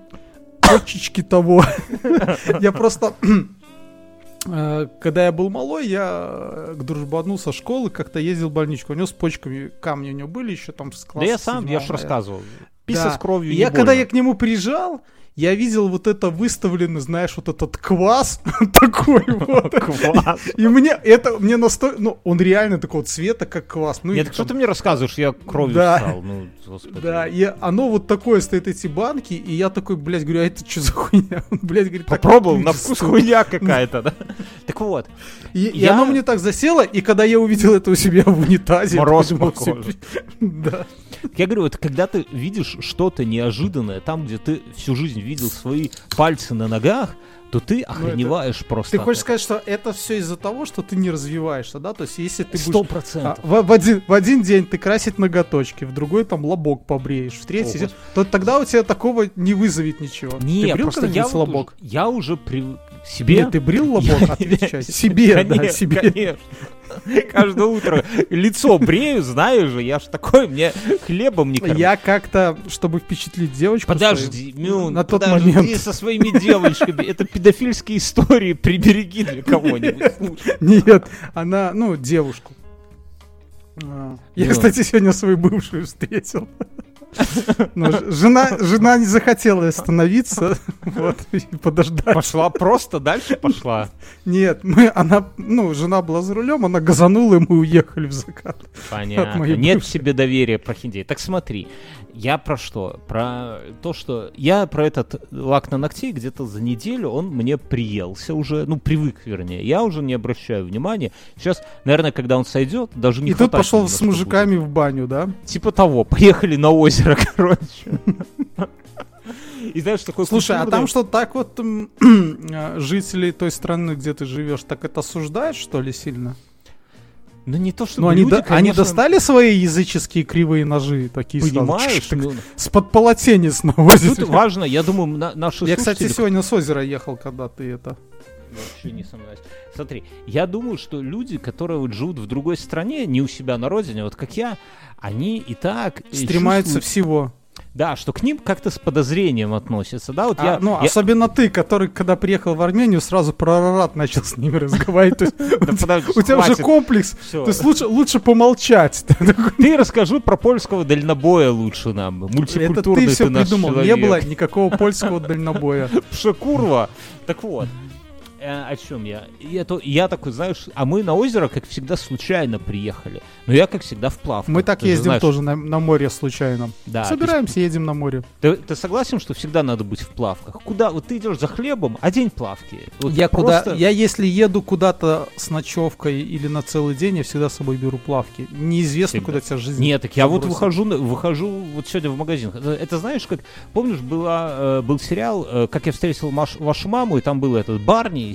S3: почечки того. Я просто... э, Когда я был малой, я э, к дружбану со школы как-то ездил в больничку. У него с почками камни у него были еще там с
S2: Да
S3: класса
S2: я сам, я ж
S3: седьмого.
S2: рассказывал. Писа
S3: Да.
S2: с кровью
S3: я, когда я к нему приезжал, я видел вот это выставленный, знаешь, вот этот квас такой вот.
S2: Квас.
S3: И мне это, мне настолько, ну, он реально такого цвета, как квас. Ну,
S2: Нет, что ты мне рассказываешь? Я кровью
S3: Да.
S2: стал. Ну, господи.
S3: Да, и оно вот такое стоит, эти банки, и я такой, блядь, говорю, а это что за хуйня? Он, блядь, говорит,
S2: Попробовал, на вкус хуйня какая-то, да? Так вот,
S3: И, оно мне так засело, и когда я увидел это у себя в унитазе...
S2: Мороз по.
S3: Да.
S2: Я говорю, это когда ты видишь что-то неожиданное, там, где ты всю жизнь видел свои пальцы на ногах, то ты охреневаешь просто.
S3: Ты хочешь сказать, что это все из-за того, что ты не развиваешься, да? То есть если ты
S2: Сто
S3: будешь... а,
S2: процентов.
S3: в, в один, в один день ты красить ноготочки, в другой там лобок побреешь, в третий...
S2: О,
S3: день- то тогда у тебя такого не вызовет ничего.
S2: Не,
S3: ты брил
S2: просто я, вот
S3: лобок?
S2: уже, я уже при себе...
S3: Нет, ты брил лобок?
S2: Я-
S3: Отвечай. Себе, да,
S2: Конечно,
S3: себе.
S2: Конечно. Каждое утро лицо брею, знаешь же, я ж такой, мне хлебом не кормят.
S3: Я как-то, чтобы впечатлить девочку...
S2: Подожди,
S3: свою,
S2: Мюн,
S3: на тот
S2: подожди
S3: момент...
S2: со своими девочками. Это педофильские истории, прибереги для кого-нибудь.
S3: Нет, она, ну, девушку. А, Я,
S2: Ну.
S3: кстати, сегодня свою бывшую встретил. Но ж- жена, жена не захотела остановиться, вот, и подождать.
S2: Пошла просто дальше пошла.
S3: Нет, мы, она, ну, жена была за рулем, она газанула, и мы уехали в закат.
S2: Понятно. Нет
S3: бывшей.
S2: себе доверия прохиндей. Так смотри, я про что? Про то, что я про этот лак на ногтей где-то за неделю он мне приелся уже, ну, привык, вернее. Я уже не обращаю внимания. Сейчас, наверное, когда он сойдет, даже не
S3: И тут пошел с мужиками в баню, да?
S2: будет. Типа того, поехали на озеро, короче. И знаешь, такой
S3: Слушай, а
S2: культурный-
S3: там что, так вот э, жители той страны, где ты живешь, так это осуждают, что ли, сильно?
S2: Ну, не то, что
S3: Ну, они,
S2: люди,
S3: они
S2: конечно,
S3: достали свои языческие кривые ножи, такие сразу,
S2: Понимаешь?
S3: чик-чик,
S2: ну,
S3: с-под полотенец навозят.
S2: Тут важно, я думаю, на- наши
S3: Я, кстати,
S2: слушатели,
S3: сегодня с озера ехал, когда ты это...
S2: Вообще не сомневаюсь. Смотри, я думаю, что люди, которые вот живут в другой стране, не у себя на родине, вот как я, они и так
S3: Стремаются
S2: чувствуют-
S3: всего.
S2: Да, что к ним как-то с подозрением относятся, да, вот
S3: А,
S2: я...
S3: ну,
S2: я-
S3: особенно ты, который, когда приехал в Армению, сразу про Арарат начал с ними разговаривать. У тебя уже комплекс, то есть лучше, помолчать.
S2: Ты расскажи про польского дальнобоя лучше нам,
S3: Это
S2: мультикультурный
S3: ты все
S2: наш
S3: придумал. Не было никакого польского дальнобоя.
S2: Пшекурва. Так вот, э, о чем я? Это- я такой, знаешь, а мы на озеро, как всегда, случайно приехали. Но я, как всегда, в плавках.
S3: Мы так
S2: Ты же
S3: ездим
S2: знаешь.
S3: тоже на, на море случайно.
S2: Да, ты
S3: Собираемся, едем на море.
S2: Ты, ты согласен, что всегда надо быть в плавках? Куда? Вот ты идешь за хлебом, а день плавки. Вот
S3: я
S2: просто-
S3: куда, я если еду куда-то с ночевкой или на целый день, я всегда с собой беру плавки. Неизвестно,
S2: Всегда.
S3: куда тебя жизнь.
S2: Нет, так я вот выхожу, выхожу вот сегодня в магазин. Это, это знаешь, как помнишь, была, э, был сериал, э, как я встретил маш- вашу маму, и там был этот Барни,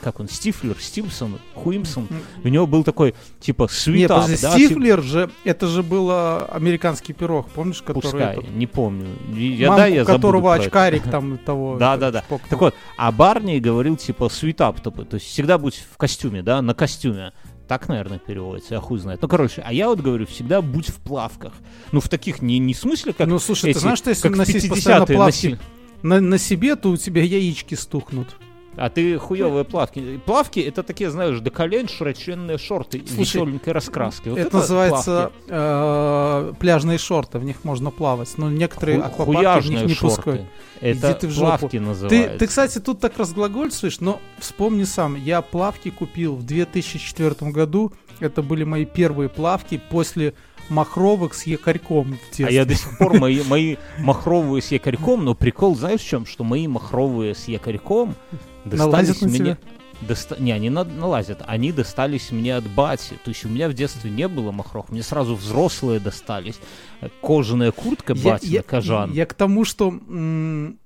S2: как он, Стифлер, Стимсон, Хуимсон. У него был такой типа
S3: подожди,
S2: да,
S3: Стифлер же, это же был а, американский пирог, помнишь, который
S2: пускай,
S3: этот,
S2: не помню. Я,
S3: мамку
S2: да, я
S3: которого
S2: про это.
S3: очкарик там того.
S2: Да,
S3: этот
S2: да, да.
S3: шпок.
S2: Так вот, а Барни говорил типа свитап, то то есть всегда будь в костюме, да, на костюме. Так, наверное, переводится, я хуй знает. Ну, короче, а я вот говорю, всегда будь в плавках. Ну, в таких, не, не смысле, как
S3: Ну, слушай,
S2: эти,
S3: ты знаешь, что если носить постоянно
S2: 50-е
S3: плавки
S2: носили.
S3: на, на себе, то у тебя яички стухнут.
S2: А ты хуевые плавки. Плавки это такие, знаешь, до колен широченные шорты
S3: Слушай,
S2: веселенькой раскраской. Вот
S3: это, называется
S2: плавки.
S3: э, пляжные шорты, в них можно плавать. Но некоторые
S2: Ху-
S3: аквапарки в них не
S2: шорты.
S3: пускают.
S2: Это
S3: Иди ты в жопу.
S2: плавки
S3: Ты,
S2: называются.
S3: ты, кстати, тут так разглагольствуешь, но вспомни сам, я плавки купил в 2004 году. Это были мои первые плавки после махровых с якорьком.
S2: А я до сих пор мои, мои махровые с якорьком, но прикол, знаешь в чем? Что мои махровые с якорьком
S3: Налазят
S2: достались
S3: на
S2: мне...
S3: тебя?
S2: доста- Не, они на- налазят. Они достались мне от бати. То есть у меня в детстве не было махров. Мне сразу взрослые достались. Кожаная куртка
S3: Я-
S2: батина,
S3: я,
S2: кожан.
S3: я к тому, что м,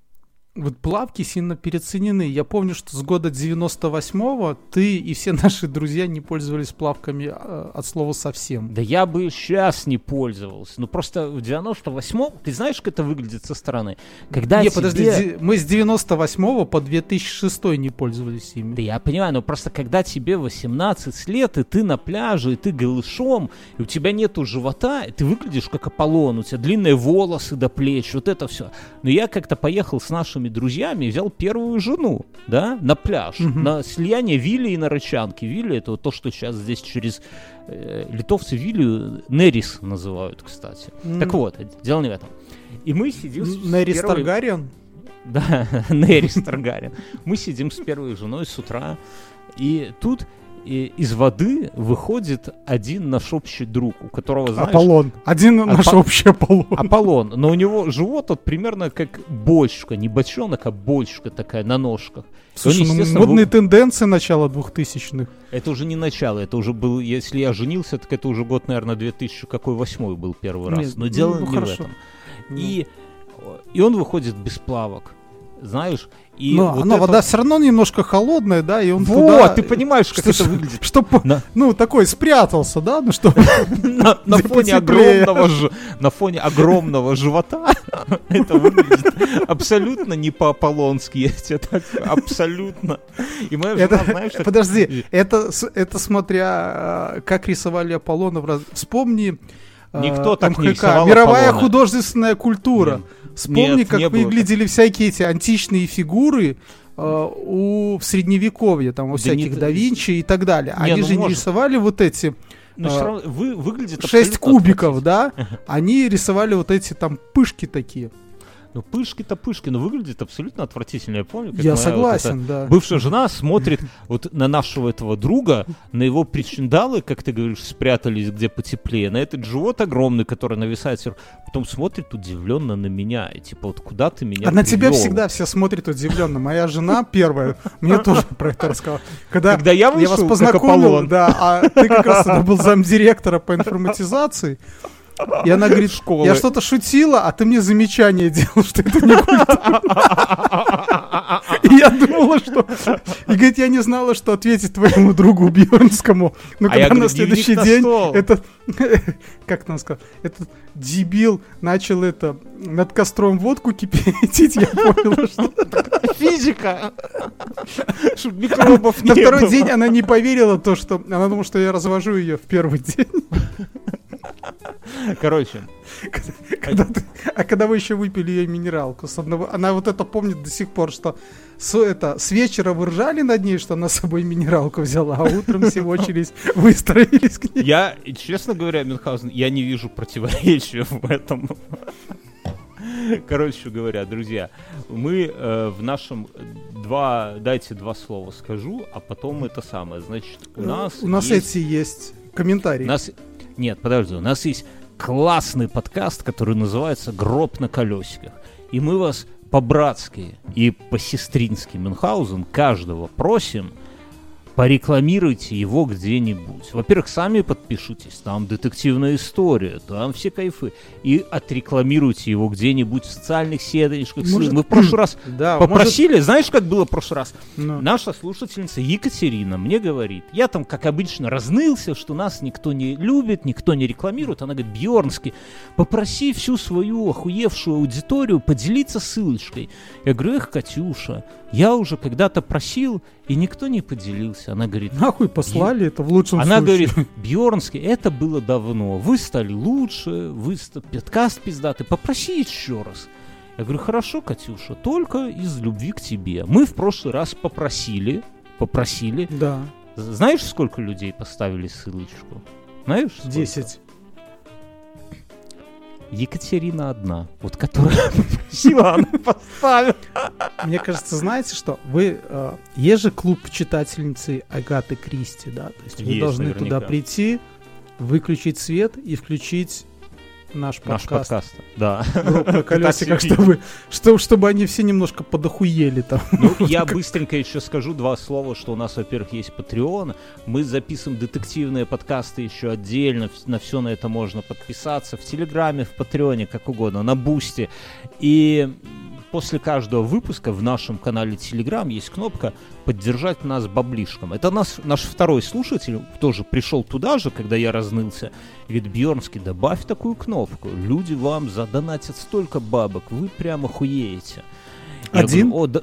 S3: вот плавки сильно переоценены. Я помню, что с года 98-го ты и все наши друзья не пользовались плавками э, от слова совсем.
S2: Да я бы сейчас не пользовался. Ну просто в 98-м, ты знаешь, как это выглядит со стороны? Когда
S3: не,
S2: тебе-
S3: подожди, ди- мы с 98 по 2006 не пользовались ими.
S2: Да я понимаю, но просто когда тебе 18 лет, и ты на пляже, и ты голышом, и у тебя нету живота, и ты выглядишь как Аполлон, у тебя длинные волосы до плеч, вот это все. Но я как-то поехал с нашими друзьями и взял первую жену, да, на пляж,
S3: Мгм.
S2: на слияние Вилли и Нарычанки. Вилли это вот то, что сейчас здесь через э, литовцы Вилли Нерис называют, кстати.
S3: М.
S2: Так вот, дело не в этом. И мы сидим
S3: Нерис
S2: первой-
S3: Таргариен?
S2: да, Нерис Таргариен. Мы сидим с первой женой с утра, и тут и из воды выходит один наш общий друг, у которого, знаешь,
S3: Аполлон. Один наш
S2: Апо-
S3: общий Аполлон.
S2: Аполлон, но у него живот вот примерно как бочка, не бочонок, а бочка такая на ножках.
S3: Слушай, ну,
S2: естественно,
S3: модные
S2: вы-
S3: тенденции начала 2000-х.
S2: Это уже не начало, это уже был, если я женился, так это уже год, наверное, 2000, какой восьмой был первый раз.
S3: Нет,
S2: Но
S3: ну,
S2: дело
S3: ну,
S2: не
S3: хорошо.
S2: в этом. И, и он выходит без плавок, знаешь, и
S3: Но
S2: вот
S3: она
S2: это-
S3: вода все равно немножко холодная, да, и он
S2: Вот,
S3: туда...
S2: ты понимаешь, как
S3: что-
S2: это выглядит.
S3: Чтоб,
S2: На-
S3: ну, такой спрятался, да, ну что...
S2: на, фоне огромного на фоне огромного живота это выглядит абсолютно не по-аполлонски, я тебе так абсолютно. И моя жена, знаешь,
S3: подожди, это, смотря, э, как рисовали Аполлона. в раз- Вспомни э,
S2: Никто так не рисовал
S3: Мировая художественная культура. Вспомни,
S2: Нет,
S3: как
S2: не
S3: выглядели всякие эти античные фигуры э, у в средневековье, там, у
S2: Да
S3: всяких
S2: не
S3: да Винчи и так далее.
S2: Не,
S3: Они
S2: ну
S3: же не
S2: может.
S3: рисовали вот эти
S2: Но
S3: а,
S2: всё равно вы, выглядит
S3: шесть
S2: абсолютно
S3: кубиков, да, они рисовали вот эти там пышки такие.
S2: Ну, пышки-то пышки, но выглядит абсолютно отвратительно. Я помню, как
S3: Я
S2: моя вот
S3: согласен,
S2: эта
S3: да.
S2: Бывшая жена смотрит вот на нашего этого друга, на его причиндалы, как ты говоришь, спрятались где потеплее, на этот живот огромный, который нависает сверху, потом смотрит удивленно на меня, и типа, вот куда ты меня
S3: А на тебя всегда все смотрят удивленно. Моя жена первая мне тоже про это рассказала. Когда,
S2: Когда я вышел,
S3: вас
S2: как
S3: познакомил, да, а ты как раз был замдиректора по информатизации, и она говорит,
S2: Школы.
S3: я что-то шутила, а ты мне замечание делал, что это не культурно. И я думала, что... И говорит, я не знала, что ответить твоему другу Бьернскому. Но
S2: А
S3: когда
S2: говорю,
S3: на следующий
S2: на
S3: день этот... Как там сказал? Этот дебил начал это над костром водку кипятить, я поняла, что...
S2: Физика! Чтоб микробов
S3: На
S2: не
S3: второй
S2: было.
S3: день она не поверила то, что... Она думала, что я развожу ее в первый день.
S2: Короче,
S3: Когда ты- а когда вы еще выпили ее минералку с одного, она вот это помнит до сих пор, что с, это, с вечера вы ржали над ней, что она с собой минералку взяла, а утром все очередь выстроились к ней.
S2: я, честно говоря, Мюнхгаузен, я не вижу противоречия в этом. Короче говоря, друзья, мы э, в нашем два, дайте два слова скажу, а потом это самое. Значит, у нас
S3: У нас
S2: есть-
S3: эти есть комментарии.
S2: у нас нет, подожди, у нас есть классный подкаст, который называется "Гроб на колесиках", и мы вас по-братски и по-сестрински Мюнхгаузен каждого просим порекламируйте его где-нибудь. Во-первых, сами подпишитесь, там детективная история, там все кайфы. И отрекламируйте его где-нибудь в социальных сеточках.
S3: Может-
S2: Мы в прошлый раз
S3: Да,
S2: попросили, знаешь, как было в прошлый раз?
S3: может, ну,
S2: Наша слушательница Екатерина мне говорит, я там, как обычно, разнылся, что нас никто не любит, никто не рекламирует. Она говорит, Бьернский, попроси всю свою охуевшую аудиторию поделиться ссылочкой. Я говорю, эх, Катюша, я уже когда-то просил, и никто не поделился. Она говорит,
S3: нахуй послали это в лучшем
S2: она
S3: случае.
S2: говорит, Бьернский, это было давно. Вы стали лучше, вы ста- подкаст пиздатый. Попроси еще раз. Я говорю, хорошо, Катюша, только из любви к тебе. Мы в прошлый раз попросили, попросили.
S3: Да,
S2: Знаешь, сколько людей поставили ссылочку? Знаешь? сколько?
S3: 10.
S2: Екатерина одна, вот которая попросила, она поставила.
S3: Мне кажется, знаете что? Вы э, есть же клуб читательницы Агаты Кристи, да? То есть вы
S2: Есть,
S3: должны
S2: наверняка.
S3: туда прийти, выключить свет и включить наш
S2: Наш
S3: подкаст.
S2: подкаст, да.
S3: Гроб на колесиках, чтобы, чтобы, чтобы они все немножко подохуели там.
S2: Ну, я быстренько еще скажу два слова, что у нас, во-первых, есть Patreon. Мы записываем детективные подкасты еще отдельно. На все на это можно подписаться. В Телеграме, в Патреоне, как угодно, на Бусти. И после каждого выпуска в нашем канале Телеграм есть кнопка «Поддержать нас баблишком». Это наш, наш второй слушатель тоже пришел туда же, когда я разнылся. Говорит, Бьернский, добавь такую кнопку. Люди вам задонатят столько бабок, вы прямо охуеете. Я
S3: Один?
S2: говорю, «О, да-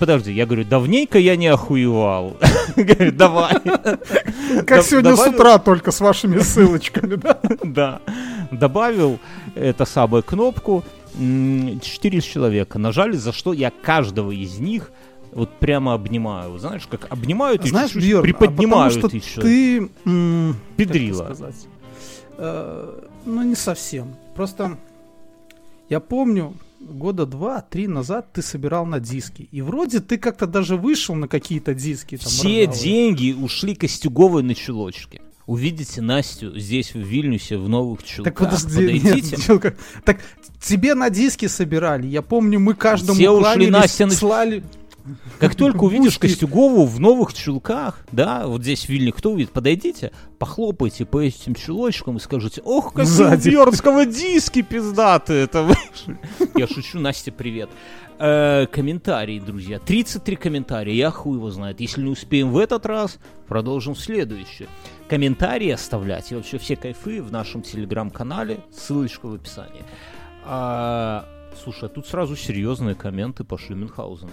S2: Подожди, я говорю, давненько я не охуевал. Говорит, давай.
S3: Как сегодня с утра, только с вашими ссылочками, да?
S2: Да. Добавил это самую кнопку. Четыре человека нажали, за что я каждого из них вот прямо обнимаю. Знаешь, как обнимают и
S3: Знаешь,
S2: чуть-чуть
S3: Бьерн, а
S2: приподнимают
S3: потому что
S2: еще.
S3: ты... м,
S2: Педрила.
S3: Э, Ну, не совсем. Просто я помню, года два-три назад ты собирал на диски. И вроде ты как-то даже вышел на какие-то диски. Там,
S2: Все
S3: ржавые.
S2: деньги ушли Костюговой на чулочке. Увидите Настю здесь, в Вильнюсе, в новых чулках.
S3: Так подожди, нет,
S2: Подойдите.
S3: чё, так тебе на диски собирали. Я помню, мы каждому
S2: Все ушли, Настя на-
S3: слали.
S2: Как только увидишь. Костюгову в новых чулках, да, вот здесь в Вильне, кто увидит, подойдите, похлопайте по этим чулочкам и скажите, ох, какие. Бьернского диски пиздатые это вышли. Я шучу, Настя, привет. Э, комментарии, друзья. 33 комментария, я хуй его знает. Если не успеем в этот раз, продолжим в следующий. Комментарии оставлять и вообще все кайфы в нашем телеграм-канале, ссылочка в описании. А, слушай, а тут сразу серьезные комменты пошли Мюнхгаузен.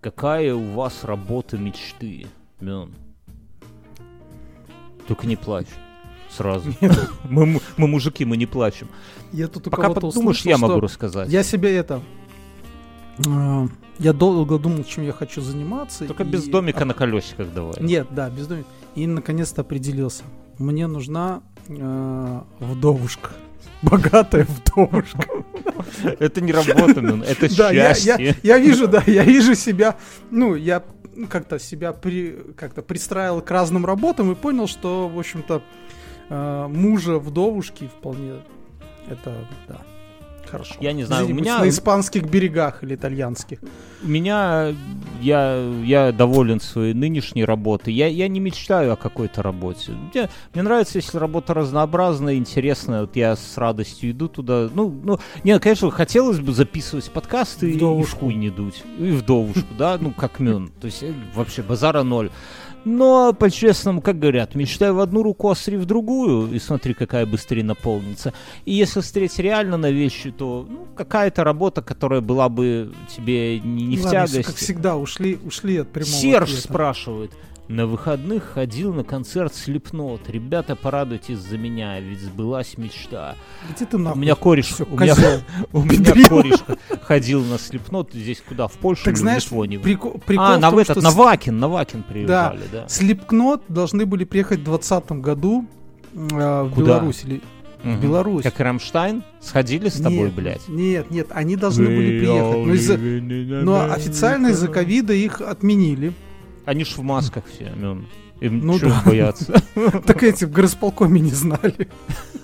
S2: Какая у вас работа мечты, Мюн? Только не плачь. Сразу. Мы, мы мужики, мы не плачем.
S3: Я тут
S2: Пока подумаешь,
S3: услышал,
S2: я могу рассказать.
S3: Я себе это... э, Я долго думал, чем я хочу заниматься.
S2: Только
S3: и-
S2: без домика на колесиках давай.
S3: Нет, да, без домика. И наконец-то определился. Мне нужна э, вдовушка. Богатая вдовушка.
S2: Это не работа, это счастье.
S3: я вижу, да, я вижу себя, ну, я как-то себя при, как-то пристраивал к разным работам и понял, что, в общем-то, э, мужа вдовушки вполне это, да, хорошо.
S2: Я не знаю, у меня-
S3: на испанских берегах или итальянских.
S2: У меня, я, я доволен своей нынешней работой. Я, я не мечтаю о какой-то работе. Мне, мне нравится, если работа разнообразная, интересная. Вот я с радостью иду туда. Ну, ну, нет, конечно, хотелось бы записывать подкасты и в
S3: Вдовушку.
S2: хуй не дуть. И вдовушку, да, ну, как мюн. То есть, э, вообще, базара ноль. Но, по-честному, как говорят, мечтай в одну руку, осри в другую, и смотри, какая быстрее наполнится. И если смотреть реально на вещи, то ну, какая-то работа, которая была бы тебе не, не в
S3: Ладно,
S2: тягость.
S3: Как всегда, ушли, ушли от прямого
S2: Серж
S3: ответа.
S2: спрашивает. На выходных ходил на концерт Слепнот. Ребята, порадуйтесь за меня, ведь сбылась мечта.
S3: Где ты
S2: У
S3: нахуй?
S2: меня кореш,
S3: Всё,
S2: у меня, у меня кореш ходил на Слепнот. Здесь куда? В Польшу
S3: Так
S2: в
S3: знаешь,
S2: Литву они?
S3: прикол, прикол
S2: а,
S3: в
S2: на
S3: том,
S2: этот,
S3: что
S2: на Вакин, на Вакин приезжали, да.
S3: Слепкнот должны были приехать в 2020 году э, в
S2: Куда?
S3: Беларусь. Или...
S2: Мгм.
S3: в Беларусь.
S2: Как Рамштайн? Сходили с тобой,
S3: нет,
S2: блядь?
S3: Нет, нет, они должны были приехать. Но, из-за- но официально из-за ковида их отменили.
S2: Они ж в масках все, Мён. Им
S3: Ну да.
S2: бояться?
S3: Так эти в горосполкоме не знали.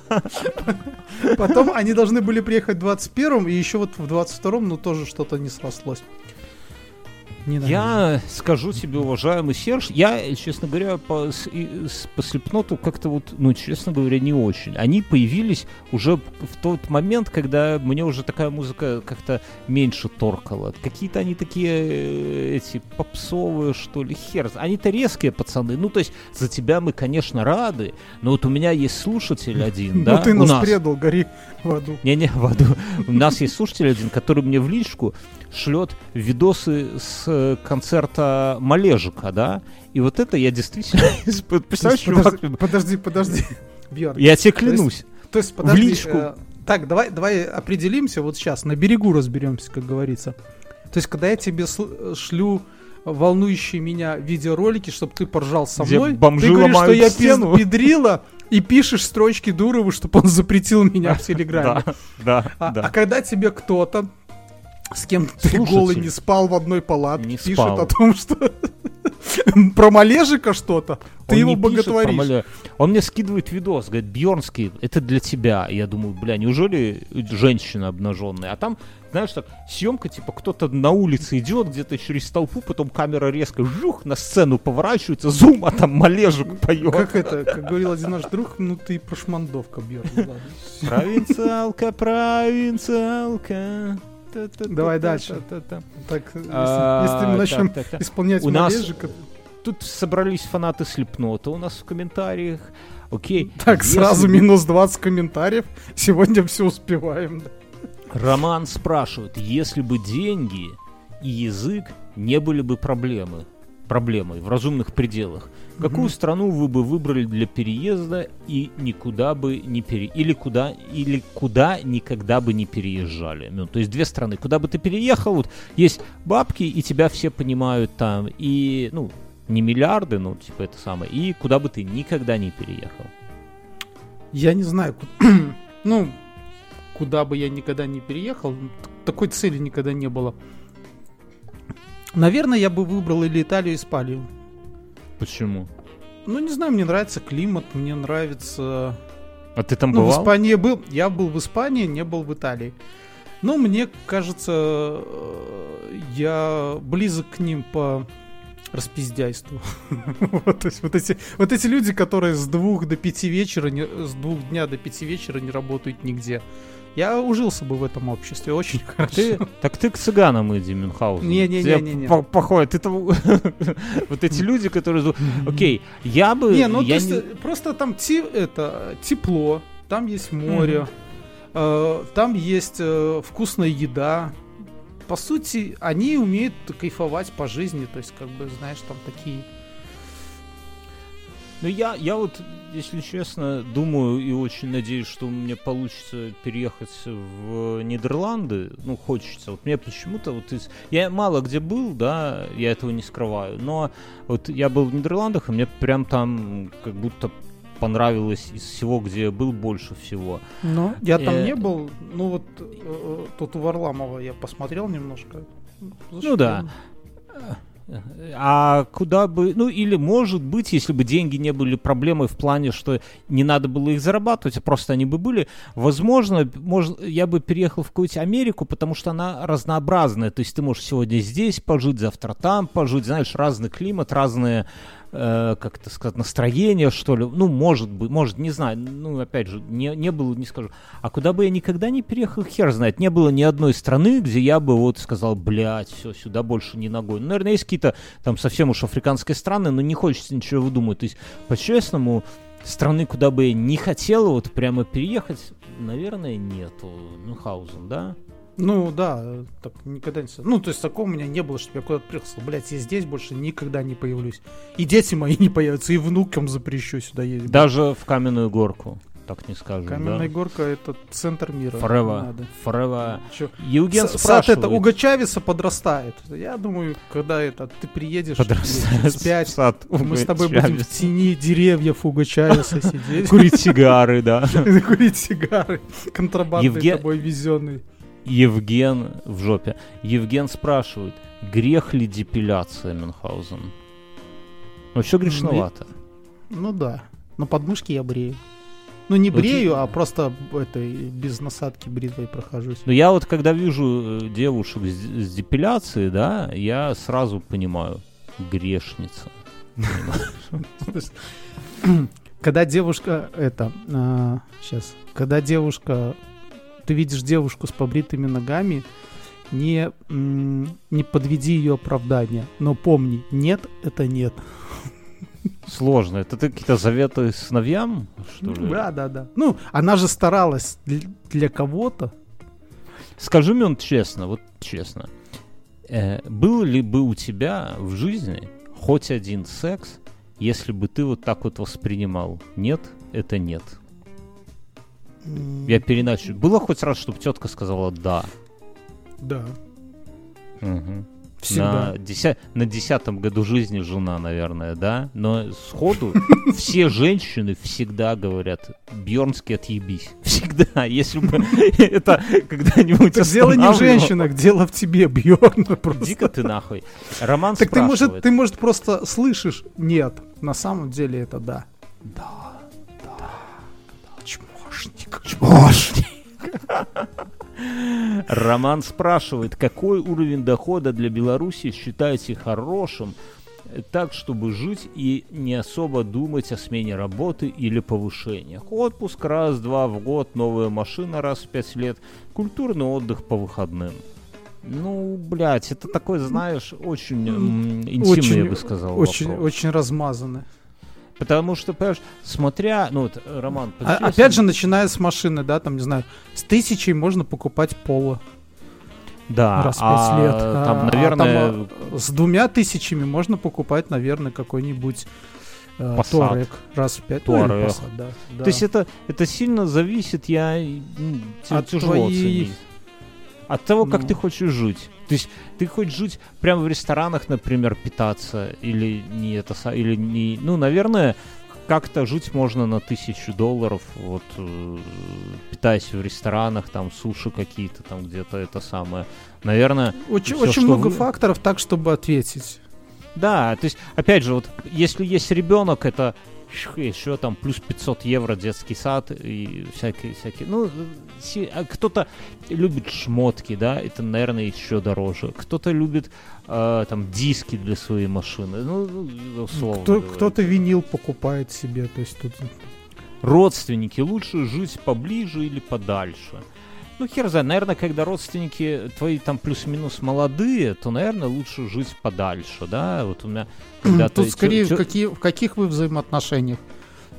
S3: Потом они должны были приехать в 21-м, и еще вот в 22-м, ну тоже что-то не срослось. Ненавижу.
S2: Я скажу тебе, уважаемый Серж, я, честно говоря, по, с- и- с- по Слепноту как-то вот, ну, честно говоря, не очень. Они появились уже в тот момент, когда мне уже такая музыка как-то меньше торкала. Какие-то они такие, э, эти, попсовые, что ли, хер. Они-то резкие пацаны. Ну, то есть, за тебя мы, конечно, рады, но вот у меня есть слушатель один, да,
S3: Ну ты нас. предал, гори в аду.
S2: Не-не, в аду. У нас есть слушатель один, который мне в личку шлет видосы с э, концерта Малежика, да? И вот это я действительно... Представляешь,
S3: Подожди, подожди. Бьерн,
S2: я тебе клянусь.
S3: То есть, подожди,
S2: личку.
S3: э, так, давай, давай определимся вот сейчас, на берегу разберемся, как говорится. То есть, когда я тебе шлю волнующие меня видеоролики, чтобы ты поржал со
S2: Где
S3: мной,
S2: бомжи
S3: ты говоришь, что я пиз- педрила, и пишешь строчки Дурову, чтобы он запретил меня в Телеграме.
S2: Да, да,
S3: А, а
S2: да.
S3: когда тебе кто-то с кем ты голый не спал в одной палатке,
S2: Не
S3: пишет
S2: спал.
S3: о том, что про Малежика что-то, ты его боготворишь.
S2: Мале- Он мне скидывает видос, говорит, Бьернский, это для тебя. Я думаю, бля, неужели женщина обнаженная? А там, знаешь, так, съемка, типа, кто-то на улице идет где-то через толпу, потом камера резко жух на сцену поворачивается, зум, а там Малежик поет.
S3: Как это, как говорил один наш друг, ну ты прошмандовка, Бьерн. ладно.
S2: Провинциалка, провинциалка.
S3: Давай дальше. Так, если,
S2: А,
S3: мы начнем исполнять Малежика,
S2: Тут собрались фанаты Слепнота у нас в комментариях. Окей.
S3: так,
S2: Если
S3: сразу минус 20 комментариев. Сегодня все успеваем. да.
S2: Роман спрашивает, если бы деньги и язык не были бы проблемы, проблемой в разумных пределах, какую
S3: Мгм.
S2: страну вы бы выбрали для переезда и никуда бы не пере... или куда или куда никогда бы не переезжали? Ну, то есть две страны, куда бы ты переехал, вот есть бабки и тебя все понимают там и ну не миллиарды, ну типа это самое, и куда бы ты никогда не переехал.
S3: Я не знаю, ну, куда бы я никогда не переехал, такой цели никогда не было. Наверное, я бы выбрал или Италию, или Испанию.
S2: Почему?
S3: Ну, не знаю, мне нравится климат, мне нравится...
S2: А ты там
S3: Ну, в
S2: бывал?
S3: Испании был. Я был в Испании, не был в Италии. Но мне кажется, э, я близок к ним по распиздяйству. Вот, то есть вот эти, вот эти люди, которые с двух до пяти вечера, не- с двух дня до пяти вечера не работают нигде. Я ужился бы в этом обществе очень хорошо.
S2: Ты, так ты к цыганам иди, Мюнхгаузен. Тебе по- Походит. Это вот эти люди, которые... Окей, я бы...
S3: Не, ну то
S2: я
S3: есть
S2: не-
S3: э, просто там те- это, тепло, там есть море, э, там есть э, вкусная еда. По сути, они умеют кайфовать по жизни, то есть, как бы, знаешь, там такие...
S2: Ну, я, я вот, если честно, думаю и очень надеюсь, что мне получится переехать в Нидерланды. Ну, хочется. Вот мне почему-то вот из... Я мало где был, да, я этого не скрываю. Но вот я был в Нидерландах, и мне прям там как будто понравилось из всего, где я был, больше всего.
S3: Ну, я там
S2: Э,
S3: не был. Ну вот э, э, тут у Варламова я посмотрел немножко.
S2: Ну да. А куда бы, ну или может быть, если бы деньги не были проблемой в плане, что не надо было их зарабатывать, а просто они бы были, возможно, мож, я бы переехал в какую-нибудь Америку, потому что она разнообразная. То есть ты можешь сегодня здесь пожить, завтра там пожить, знаешь, разный климат, разные, э, как это сказать, настроения, что ли. Ну, может быть, может, не знаю. Ну, опять же, не, не было, не скажу. А куда бы я никогда не переехал, хер знает. Не было ни одной страны, где я бы вот сказал, блядь, все, сюда больше не ногой. Ну, наверное, есть какие-то там совсем уж африканские страны, но не хочется ничего выдумать. То есть, по-честному, страны, куда бы я не хотел вот прямо переехать, наверное, нету. Мюнхгаузен, да?
S3: Ну да, так никогда не... Ну, то есть такого у меня не было, чтобы я куда-то приехал, блядь, я здесь больше никогда не появлюсь. И дети мои не появятся, и внукам запрещу сюда ездить.
S2: Даже в каменную горку, так не скажешь,
S3: Каменная
S2: да?
S3: горка это центр мира. Надо.
S2: forever.
S3: Чё?
S2: Евген
S3: С-
S2: спрашивает.
S3: это Уго Чавеса подрастает. Я думаю, когда это ты приедешь
S2: Подрастает
S3: через пять,
S2: сад
S3: мы с тобой будем в тени деревьев Уго Чавеса сидеть.
S2: Курить сигары, да.
S3: Курить сигары, контрабандные
S2: Евген-
S3: тобой везенные.
S2: Евген в жопе. Евген спрашивает, грех ли депиляция Мюнхгаузен? Вообще грешновато.
S3: Ну да. Но подмышки я брею. Ну не
S2: Вот и-
S3: брею, а просто это без насадки бритвой прохожусь.
S2: Но я вот когда вижу э, девушек с, с депиляцией, да, я сразу понимаю, грешница.
S3: Когда девушка, это, сейчас, когда девушка, ты видишь девушку с побритыми ногами, не, не подведи ее оправдание, но помни, нет, это нет.
S2: Сложно. Это ты какие-то заветы сыновьям, что ли?
S3: Да, да, да. Ну, она же старалась для, для кого-то.
S2: Скажи мне он честно, вот честно. э, был ли бы у тебя в жизни хоть один секс, если бы ты вот так вот воспринимал? Нет, это нет. Я переначу. Было хоть раз, чтобы тетка сказала да?
S3: Да,
S2: Мгм.
S3: всегда.
S2: На, деся- на десятом году жизни жена, наверное, да? Но сходу все женщины всегда говорят, Бьернский отъебись. Всегда. Если бы это когда-нибудь
S3: Так дело не в женщинах, дело в тебе, Бьерн.
S2: Иди-ка ты нахуй. Роман
S3: Так ты может, ты может просто слышишь, нет, на самом деле это. Да, да, чмошник.
S2: Роман спрашивает, какой уровень дохода для Беларуси считаете хорошим, так, чтобы жить и не особо думать о смене работы или повышениях. Отпуск раз-два в год, новая машина раз в пять лет, культурный отдых по выходным. Ну, блядь, это такой, знаешь, очень м, интимный,
S3: Очень-
S2: я бы сказал,
S3: Очень,
S2: вопрос.
S3: очень размазаны.
S2: Потому что, понимаешь, смотря, ну, вот, Роман,
S3: А- опять же, начиная с машины, да, там, не знаю, с тысячей можно покупать поло
S2: да,
S3: раз в
S2: а,
S3: пять лет.
S2: там,
S3: А- а
S2: наверное,
S3: там, а, с двумя тысячами можно покупать, наверное, какой-нибудь э,
S2: Passat.
S3: Touareg раз в пять. Ну. Passat, да, да.
S2: То есть это, это сильно зависит, я тя-
S3: От
S2: тяжело
S3: твоей-
S2: оценить. От того, как
S3: Ну.
S2: ты хочешь жить. То есть ты хочешь жить прямо в ресторанах, например, питаться, или не это, или не... Ну, наверное, как-то жить можно на тысячу долларов, вот, э, питаясь в ресторанах, там, суши какие-то, там, где-то это самое. Наверное,
S3: Очень,
S2: всё,
S3: очень много
S2: вы-
S3: факторов так, чтобы ответить.
S2: да, то есть, опять же, вот если есть ребенок, это еще там плюс 500 евро детский сад и всякие, всякие. Ну, а кто-то любит шмотки, да, это, наверное, еще дороже. Кто-то любит э, там диски для своей машины, ну, ну, условно.
S3: Кто, кто-то винил покупает себе, то есть тут
S2: Родственники, лучше жить поближе или подальше. Ну, хер знает, наверное, когда родственники твои там плюс-минус молодые, то, наверное, лучше жить подальше, да? Вот у меня когда-то...
S3: тут скорее в,
S2: тё-
S3: какие, в каких вы взаимоотношениях?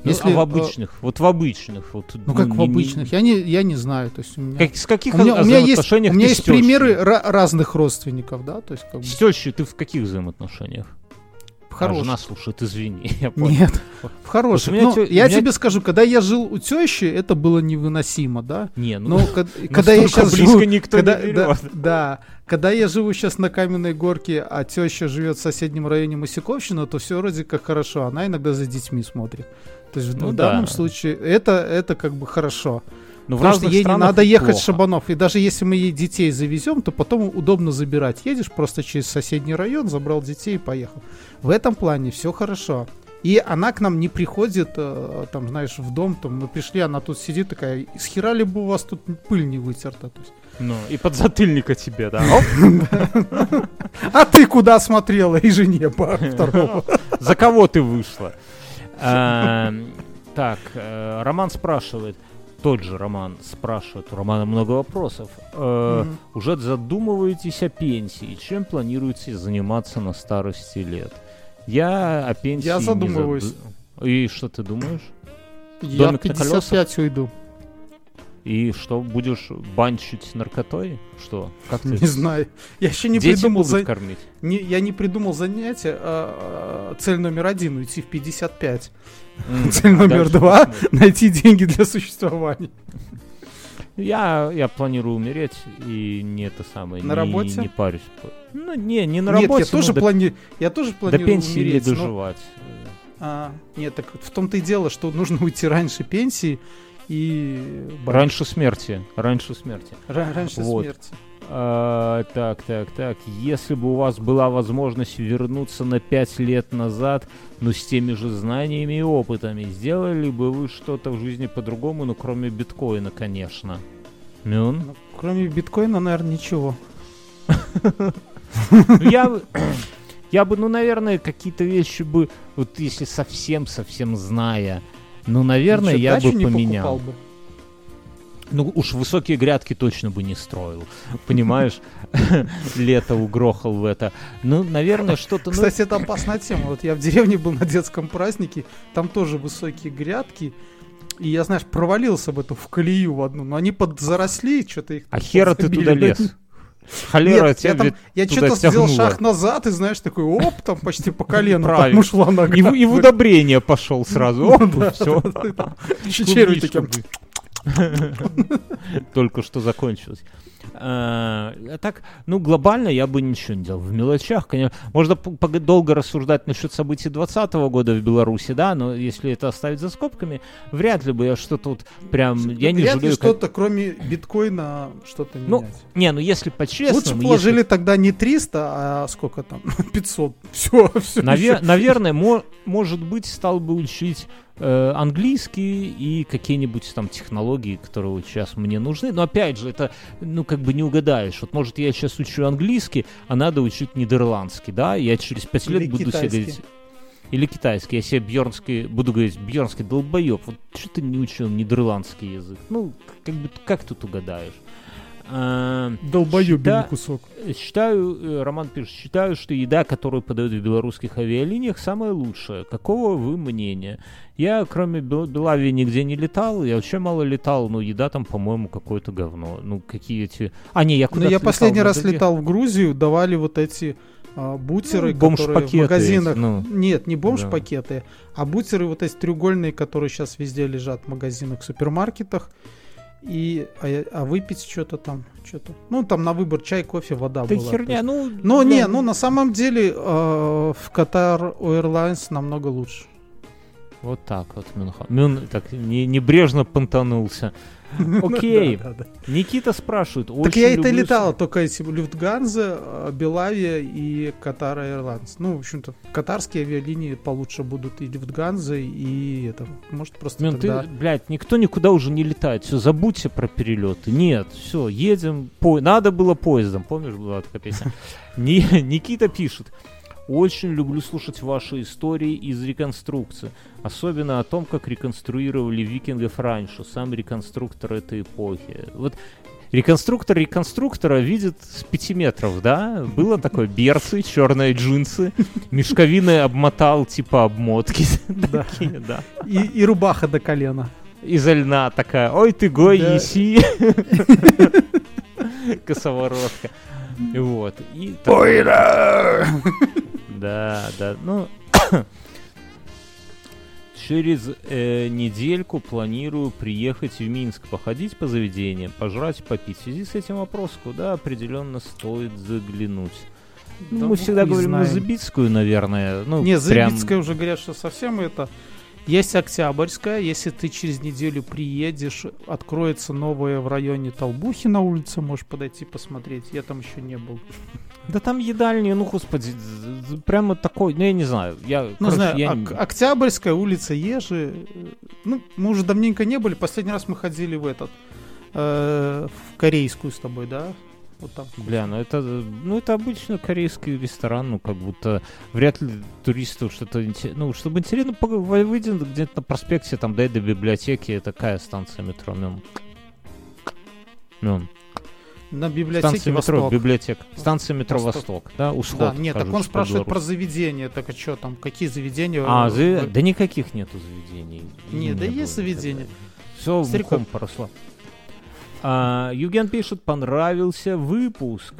S2: Ну,
S3: Если,
S2: а в обычных, вот в обычных, вот.
S3: Ну как в
S2: не- не-
S3: обычных? Я не, я не знаю, то есть у меня...
S2: Как- с каких
S3: у меня, у меня есть, у меня есть
S2: с тёщей?
S3: примеры ра- разных родственников, да, то есть как бы
S2: С тещей ты в каких взаимоотношениях?
S3: В
S2: А, жена слушает, извини. я понял.
S3: Нет, в хороших.
S2: Вот
S3: Ну, я
S2: меня-
S3: тебе скажу, когда я жил у тещи, это было невыносимо, да.
S2: Не, ну,
S3: Но когда я сейчас
S2: близко
S3: живу,
S2: никто
S3: когда,
S2: не
S3: да,
S2: берет.
S3: да, когда я живу сейчас на Каменной Горке, а теща живет в соседнем районе Масяковщина, то все вроде как хорошо. Она иногда за детьми смотрит. То есть в-
S2: Ну
S3: в
S2: да.
S3: данном случае это, это как бы хорошо.
S2: Ну, в
S3: Потому что ей не надо ехать
S2: плохо.
S3: Шабанов. И даже если мы ей детей завезем, то потом удобно забирать. Едешь просто через соседний район, забрал детей и поехал. В этом плане все хорошо. И она к нам не приходит, э, там, знаешь, в дом, там, мы пришли, она тут сидит такая, с хера ли бы у вас тут пыль не вытерта? То есть,
S2: Ну, и подзатыльника тебе, да.
S3: А ты куда смотрела? И жене по второму.
S2: За кого ты вышла? А, Так, э, Роман спрашивает, тот же Роман спрашивает, у Романа много вопросов. Э,
S3: Мгм.
S2: Уже задумываетесь о пенсии? Чем планируете заниматься на старости лет? Я о пенсии
S3: Я задумываюсь.
S2: заду- И что ты думаешь?
S3: Я
S2: Домик на
S3: 55 уйду.
S2: И что, будешь банчить наркотой? Что? Как ты?
S3: Не знаю. Я еще не
S2: Дети
S3: придумал за-
S2: кормить?
S3: не- я не придумал занятие. а, а, цель номер один уйти в 55.
S2: М,
S3: Цель номер два найти деньги для существования.
S2: Я, я планирую умереть и не это самое.
S3: На
S2: не,
S3: работе?
S2: Не парюсь. Ну, не, не на
S3: Нет,
S2: работе.
S3: я тоже
S2: но до,
S3: плани- я тоже
S2: до
S3: планирую
S2: пенсии
S3: умереть.
S2: не
S3: но-
S2: доживать.
S3: а, нет, так в том-то и дело, что нужно уйти раньше пенсии и
S2: Раньше смерти. Раньше смерти.
S3: ра- раньше
S2: Вот.
S3: смерти.
S2: А, так, так, так. Если бы у вас была возможность вернуться на пять лет назад, но с теми же знаниями и опытами, сделали бы вы что-то в жизни по-другому, ну, кроме биткоина, конечно. Мюн?
S3: Ну, кроме биткоина, наверное, ничего.
S2: Ну, я, я бы, ну, наверное, какие-то вещи бы, вот если совсем-совсем зная, ну, наверное,
S3: Ничего,
S2: я бы поменял.
S3: бы.
S2: Ну, уж высокие грядки точно бы не строил, понимаешь? Лето угрохал в это. Ну, наверное, что-то... ну,
S3: Кстати, это опасная тема. Вот я в деревне был на детском празднике, там тоже высокие грядки. И я, знаешь, провалился в эту в колею в одну. Но они подзаросли, что-то их...
S2: А хера ты туда лез? Холера,
S3: Нет,
S2: тебя
S3: я, там, я что-то сделал шаг назад, и знаешь, такой, оп, там почти по колено там ушла нога.
S2: И, и в удобрение пошел сразу. Оп, все.
S3: Чечерю таким.
S2: Только что закончилось. А а так, ну, глобально я бы ничего не делал. В мелочах, конечно, можно долго рассуждать насчет событий 2020 года в Беларуси, да, но если это оставить за скобками, вряд ли бы я что-то вот прям... Я не
S3: Вряд ли
S2: жалею... как-
S3: что-то, кроме биткоина, что-то
S2: Ну,
S3: менять.
S2: Не, ну если по-честному...
S3: Лучше
S2: если-
S3: положили тогда не 300, а сколько там? 500. Все, все.
S2: Наве- наверное, мо- может быть, стал бы учить э, английский и какие-нибудь там технологии, которые вот сейчас мне нужны. Но опять же, это, ну, как бы не угадаешь. Вот, может, я сейчас учу английский, а надо учить нидерландский, да? Я через пять лет
S3: Или
S2: буду себе говорить... Или китайский. Я себе бьернский, буду говорить, бьернский долбоеб. Вот что ты не учил нидерландский язык? Ну, как бы, как тут угадаешь? А,
S3: Долбоебельный
S2: Счита-
S3: кусок.
S2: Считаю, э, Роман пишет, считаю, что еда, которую подают в белорусских авиалиниях, самая лучшая. Какого вы мнения? Я, кроме Бел- Белавии, нигде не летал. Я вообще мало летал, но еда там, по-моему, какое-то говно. Ну, какие эти... А, не, я
S3: Ну,
S2: куда-то
S3: я
S2: летал
S3: последний раз
S2: других.
S3: летал в Грузию, давали вот эти а, бутеры,
S2: Ну,
S3: которые в магазинах...
S2: эти, ну.
S3: Нет, не бомж-пакеты, а бутеры вот эти треугольные, которые сейчас везде лежат в магазинах, супермаркетах. И, а, а выпить что-то там, что-то. Ну, там на выбор чай, кофе, вода
S2: Да
S3: была.
S2: херня, ну...
S3: Ну,
S2: да,
S3: не, ну на самом деле э, в Qatar Airlines намного лучше.
S2: Вот так вот, Мюнха. Мюн так не, небрежно понтанулся. Окей.
S3: Да, да.
S2: Никита спрашивает.
S3: Так я это летал, только эти Люфтганзе, э, Белавия и Qatar Airlines. Ну, в общем-то, катарские авиалинии получше будут и Люфтганзе, и это. Может, просто
S2: Мен, ты, блядь, никто никуда уже не летает. Все, забудьте про перелеты. Нет, все, едем. По... Надо было поездом. Помнишь, была такая песня? Ни- Никита пишет. Очень люблю слушать ваши истории из реконструкции. Особенно о том, как реконструировали викингов раньше. Сам реконструктор этой эпохи. Вот реконструктор реконструктора видит с пяти метров, да? Было такое берцы, черные джинсы, мешковины обмотал типа обмотки.
S3: Да.
S2: Такие, да
S3: И, и рубаха до колена.
S2: изо льна такая, ой ты гой,
S3: Да.
S2: еси. Косоворотка. Вот. И так- Да, да, ну... Через э, недельку планирую приехать в Минск, походить по заведениям, пожрать, попить. В связи с этим вопрос, куда определенно стоит заглянуть. Ну,
S3: Да
S2: мы всегда говорим на
S3: знает.
S2: Забицкую, наверное. Ну,
S3: Не,
S2: прям-
S3: Забицкая уже говорят, что совсем это. Есть Октябрьская, если ты через неделю приедешь, откроется новое в районе Толбухи на улице, можешь подойти посмотреть. Я там еще не был.
S2: Да там едальни, ну, господи, прямо такой, ну, я не знаю. Я,
S3: Ну,
S2: короче,
S3: знаю,
S2: я
S3: Ок- Октябрьская, улица Ежи. Ну, мы уже давненько не были. Последний раз мы ходили в этот, э, в корейскую с тобой, да? Вот там.
S2: Бля, ну это, ну это обычно корейский ресторан, ну как будто вряд ли туристу что-то интересно, ну чтобы интересно, пог- вы- выйди где-то на проспекте, там дай до библиотеки, такая станция метро, Мюн. Мюн.
S3: На библиотеке
S2: Станция метро,
S3: Восток.
S2: библиотека. Станция метро
S3: Восток.
S2: Восток, да, усход.
S3: Да, нет, так
S2: кажется,
S3: он спрашивает про заведения. Так а что там, какие заведения?
S2: А,
S3: э,
S2: за-
S3: в-
S2: да никаких нету заведений.
S3: Не, да есть заведения.
S2: Все
S3: Стариков.
S2: поросло. А, Юген пишет, понравился выпуск.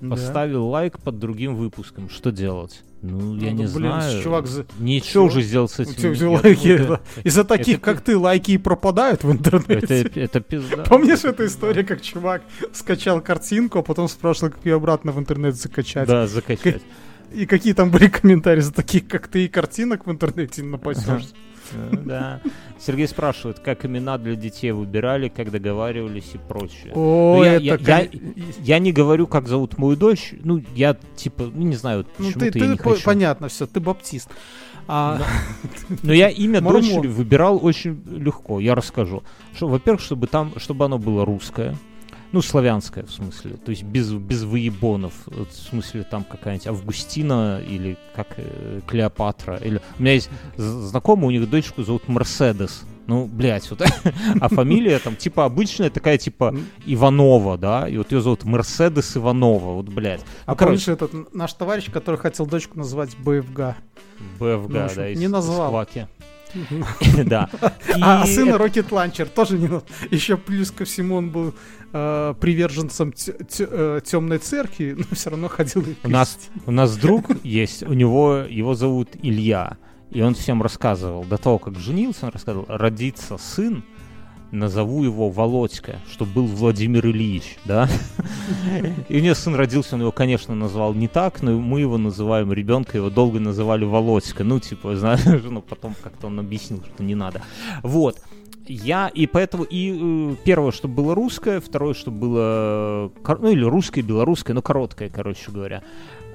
S3: Да.
S2: Поставил лайк под другим выпуском. Что делать? Ну, я
S3: Ну,
S2: не
S3: да, блин,
S2: знаю.
S3: чувак за-
S2: Ничего
S3: Чего?
S2: уже сделать с этим.
S3: все лайки.
S2: это-
S3: Из-за таких,
S2: это-
S3: как ты, лайки пропадают в интернете.
S2: Это, это пизда.
S3: Помнишь эту историю, как чувак скачал картинку, а потом спрашивал, как ее обратно в интернет закачать?
S2: Да, закачать.
S3: И какие там были комментарии за таких, как ты, и картинок в интернете не напасешься.
S2: Э, Да. Сергей спрашивает, как имена для детей выбирали, как договаривались и прочее.
S3: О,
S2: Ну, я-
S3: это...
S2: я- я- Я не говорю, как зовут мою дочь. Ну, я типа, ну не знаю,
S3: Ну,
S2: почему-то
S3: ты,
S2: я
S3: ты
S2: не
S3: по-
S2: хочу.
S3: понятно, все, ты баптист. А,
S2: Но я имя дочери выбирал очень легко. Я расскажу. Что, во-первых, чтобы там, чтобы оно было русское. Ну, славянское, в смысле. То есть без, без выебонов. Вот в смысле, там какая-нибудь Августина или как э, Клеопатра. Или... У меня есть знакомый, у них дочку зовут Мерседес. Ну, блядь, вот. а фамилия там типа обычная такая, типа Иванова, да? И вот ее зовут Мерседес Иванова. Вот, блядь.
S3: а
S2: Ну,
S3: помнишь этот наш товарищ, который хотел дочку назвать БФГ?
S2: БФГ,
S3: Ну, общем,
S2: да, из
S3: не назвал.
S2: из. Да.
S3: А, а сына Rocket Launcher тоже не наз- Еще плюс ко всему он был э, приверженцем темной церкви, но все равно ходил и
S2: У нас, у нас друг есть, у него, его зовут Илья, и он всем рассказывал, до того, как женился, он рассказывал, родится сын, назову его Володька, чтобы был Владимир Ильич, да? И у него сын родился, он его, конечно, назвал не так, но мы его называем, ребенка его долго называли Володька, ну, типа, знаешь, ну, потом как-то он объяснил, что не надо. Вот. Я, и поэтому, и э, первое, чтобы было русское, второе, чтобы было, ну, или русское, белорусское, но короткое, короче говоря.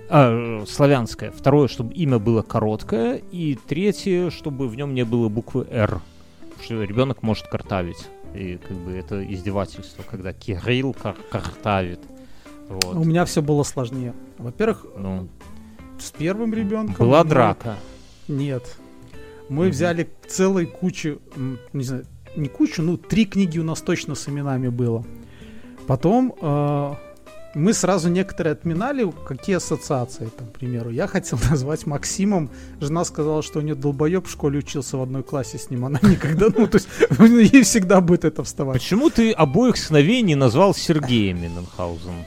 S2: Э, славянское. Второе, чтобы имя было короткое. И третье, чтобы в нем не было буквы «Р». Что ребенок может картавить. И как бы это издевательство, когда Кирилл кар- картавит. Вот.
S3: У меня все было сложнее. Во-первых,
S2: Ну,
S3: с первым ребенком...
S2: была
S3: мы-
S2: драка.
S3: Нет. Мы
S2: Мгм.
S3: взяли целой кучу, не знаю, не кучу, ну, три книги у нас точно с именами было. Потом э, мы сразу некоторые отминали, какие ассоциации, там, к примеру. Я хотел назвать Максимом, жена сказала, что у нее долбоеб в школе учился в одной классе с ним, она никогда, ну, то есть, ей всегда будет это вставать.
S2: Почему ты обоих сыновей не назвал Сергеем Минненхаузен?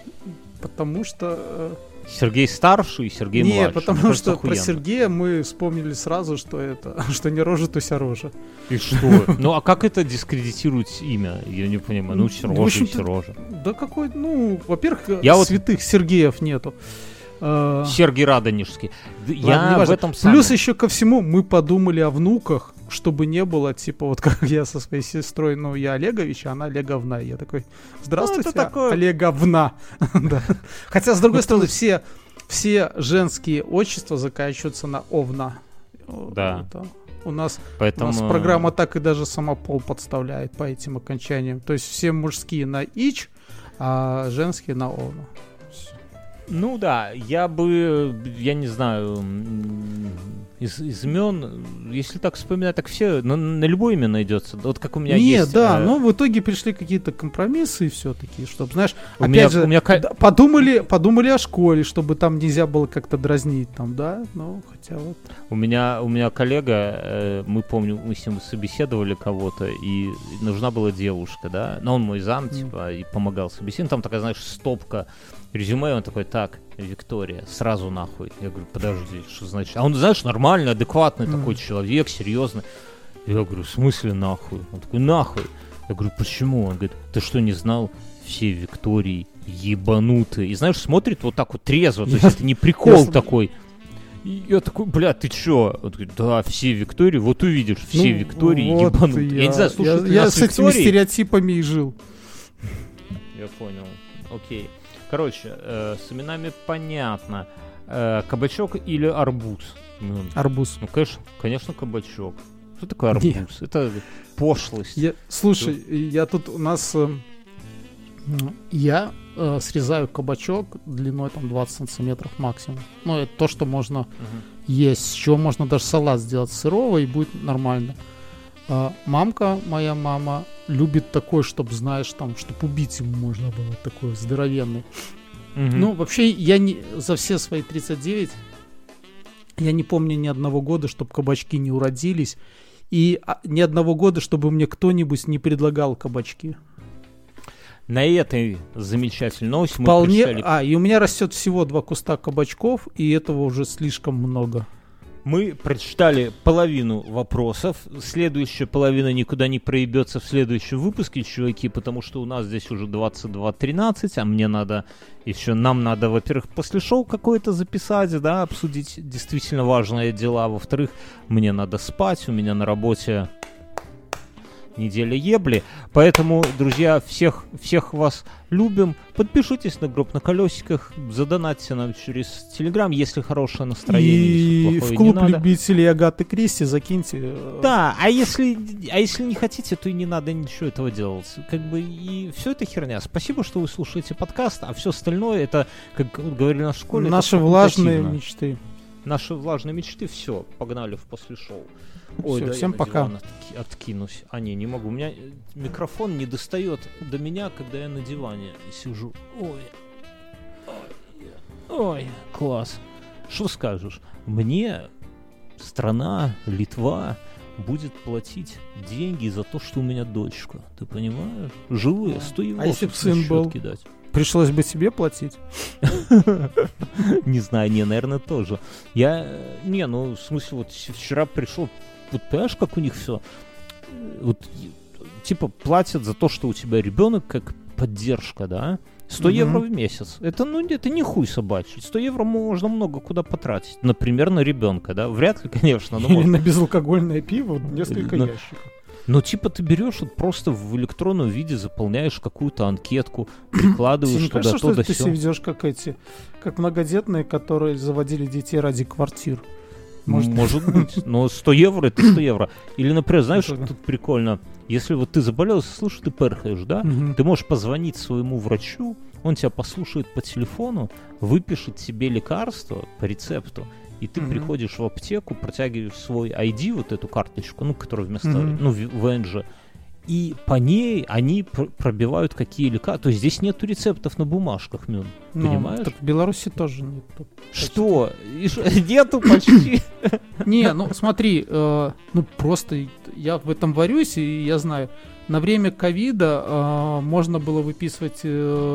S3: Потому что... э,
S2: Сергей старший и Сергей
S3: Нет,
S2: младший. Мне
S3: потому
S2: кажется,
S3: что про
S2: охуенно.
S3: Сергея мы вспомнили сразу, что это, что не рожа, то рожа.
S2: И что? Ну а как это дискредитирует имя? Я не понимаю. Ну, Сережа Сережа.
S3: Да какой, ну, во-первых,
S2: Я вот-
S3: святых Сергеев нету. Э,
S2: Сергей Радонежский. Я в этом
S3: Плюс еще ко всему мы подумали о внуках, чтобы не было, типа, вот как я со своей сестрой, ну, я Олегович, а она Олеговна. Я такой, здравствуйте,
S2: Ну, такое-
S3: Олеговна. Да. Хотя, с другой стороны, все, все женские отчества заканчиваются на овна.
S2: Да.
S3: Это У нас, у
S2: Поэтому...
S3: нас программа так и даже сама пол подставляет по этим окончаниям. То есть все мужские на ич, а женские на овна.
S2: Ну да, я бы, я не знаю, из, из имен, если так вспоминать, так все, на, на любое имя найдется. Вот как у меня
S3: Нет,
S2: есть...
S3: да,
S2: э,
S3: но в итоге пришли какие-то компромиссы все-таки, чтобы, знаешь,
S2: у
S3: опять
S2: меня,
S3: же,
S2: у меня
S3: подумали, подумали о школе, чтобы там нельзя было как-то дразнить там, да, ну, хотя вот.
S2: У меня, у меня коллега, э, мы помню, мы с ним собеседовали кого-то, и нужна была девушка, да, но он мой зам,
S3: Мгм.
S2: типа, и помогал собеседовать. Там такая, знаешь, стопка резюме, он такой, так, Виктория, сразу нахуй. Я говорю, подожди, что значит? А он, знаешь, нормальный, адекватный такой человек, серьезный. Я говорю, в смысле нахуй? Он такой, нахуй. Я говорю, почему? Он говорит, ты что, не знал? Все Виктории ебанутые. И знаешь, смотрит вот так вот трезво, то есть
S3: Я-
S2: это не прикол
S3: я-
S2: такой. И я такой, бля, ты чё? Он говорит, да, все Виктории, вот увидишь, все
S3: Ну,
S2: Виктории
S3: вот
S2: ебанутые. Я, не знаю, слушай,
S3: я, я с этими стереотипами и жил.
S2: Я понял. Окей. Короче, э, с именами понятно. Э, кабачок или арбуз? Ну,
S3: Арбуз.
S2: ну, конечно, конечно, кабачок. Что такое арбуз?
S3: Не.
S2: Это пошлость.
S3: Я, слушай, я тут у нас... э, я э, срезаю кабачок длиной там 20 сантиметров максимум. Ну, это то, что можно
S2: Мгм.
S3: есть. С чего можно даже салат сделать сырого, и будет нормально. А, мамка, моя мама, любит такой, чтобы, знаешь, там, чтобы убить ему можно было, такой здоровенный.
S2: Мгм.
S3: Ну, вообще, я не за все свои 39 я не помню ни одного года, чтобы кабачки не уродились. И а, ни одного года, чтобы мне кто-нибудь не предлагал кабачки.
S2: На этой замечательной новости мы
S3: Вполне.
S2: прочитали
S3: А, и у меня растет всего два куста кабачков, и этого уже слишком много.
S2: Мы прочитали половину вопросов. Следующая половина никуда не проебется в следующем выпуске, чуваки, потому что у нас здесь уже 22.13, а мне надо еще, нам надо, во-первых, после шоу какое-то записать, да, обсудить действительно важные дела. Во-вторых, мне надо спать, у меня на работе неделя ебли. Поэтому, друзья, всех, всех вас любим. Подпишитесь на групп на колесиках, задонатьте нам через Телеграм, если хорошее настроение,
S3: И
S2: если
S3: в клуб
S2: не надо.
S3: любителей Агаты Кристи закиньте. э,
S2: Да, а если, а если не хотите, то и не надо ничего этого делать. Как бы и все это херня. Спасибо, что вы слушаете подкаст, а все остальное это, как говорили на школе,
S3: Наши влажные мечты.
S2: Наши влажные мечты, все, погнали в после шоу.
S3: Всё,
S2: да,
S3: всем
S2: я
S3: пока.
S2: диван отки- откинусь. А, не, не могу. У меня микрофон не достает до меня, когда я на диване сижу. Ой. Ой, Ой, класс. Что скажешь? Мне страна, Литва будет платить деньги за то, что у меня дочка. Ты понимаешь? Живые, 100 евро.
S3: А если б
S2: на
S3: сын был?
S2: кидать.
S3: Пришлось бы тебе платить.
S2: Не знаю, не, наверное, тоже. Я, э, не, ну, в смысле, вот вчера пришел, вот понимаешь, как у них все, вот, типа, платят за то, что у тебя ребенок, как поддержка, да? 100
S3: Мгм.
S2: евро в месяц. Это, ну, это не хуй собачий. 100 евро можно много куда потратить. Например, на ребенка, да? Вряд ли, конечно, но
S3: Или
S2: можно.
S3: на безалкогольное пиво несколько
S2: На-
S3: ящиков.
S2: Но типа ты берешь вот просто в электронном виде заполняешь какую-то анкетку, прикладываешь туда
S3: кажется,
S2: то да
S3: что ты
S2: сё.
S3: себя ведешь как эти, как многодетные, которые заводили детей ради квартир?
S2: Может,
S3: Может-
S2: быть. Но 100 евро это 100 евро. Или, например, знаешь,
S3: да.
S2: тут прикольно. Если вот ты заболел, слушай, ты перхаешь, да?
S3: Мгм.
S2: Ты можешь позвонить своему врачу, он тебя послушает по телефону, выпишет тебе лекарство по рецепту, и ты
S3: Мгм.
S2: приходишь в аптеку, протягиваешь свой ID, вот эту карточку, ну, которая вместо,
S3: Мгм.
S2: ну, в- ВНЖ, и по ней они пр- пробивают какие лекарства. То есть здесь нету рецептов на бумажках, Мюн.
S3: Ну,
S2: понимаешь?
S3: так в Беларуси тоже нет.
S2: Что? И ш- Нету почти.
S3: Не, ну смотри, э, ну просто я в этом варюсь, и я знаю, на время ковида э, можно было выписывать э,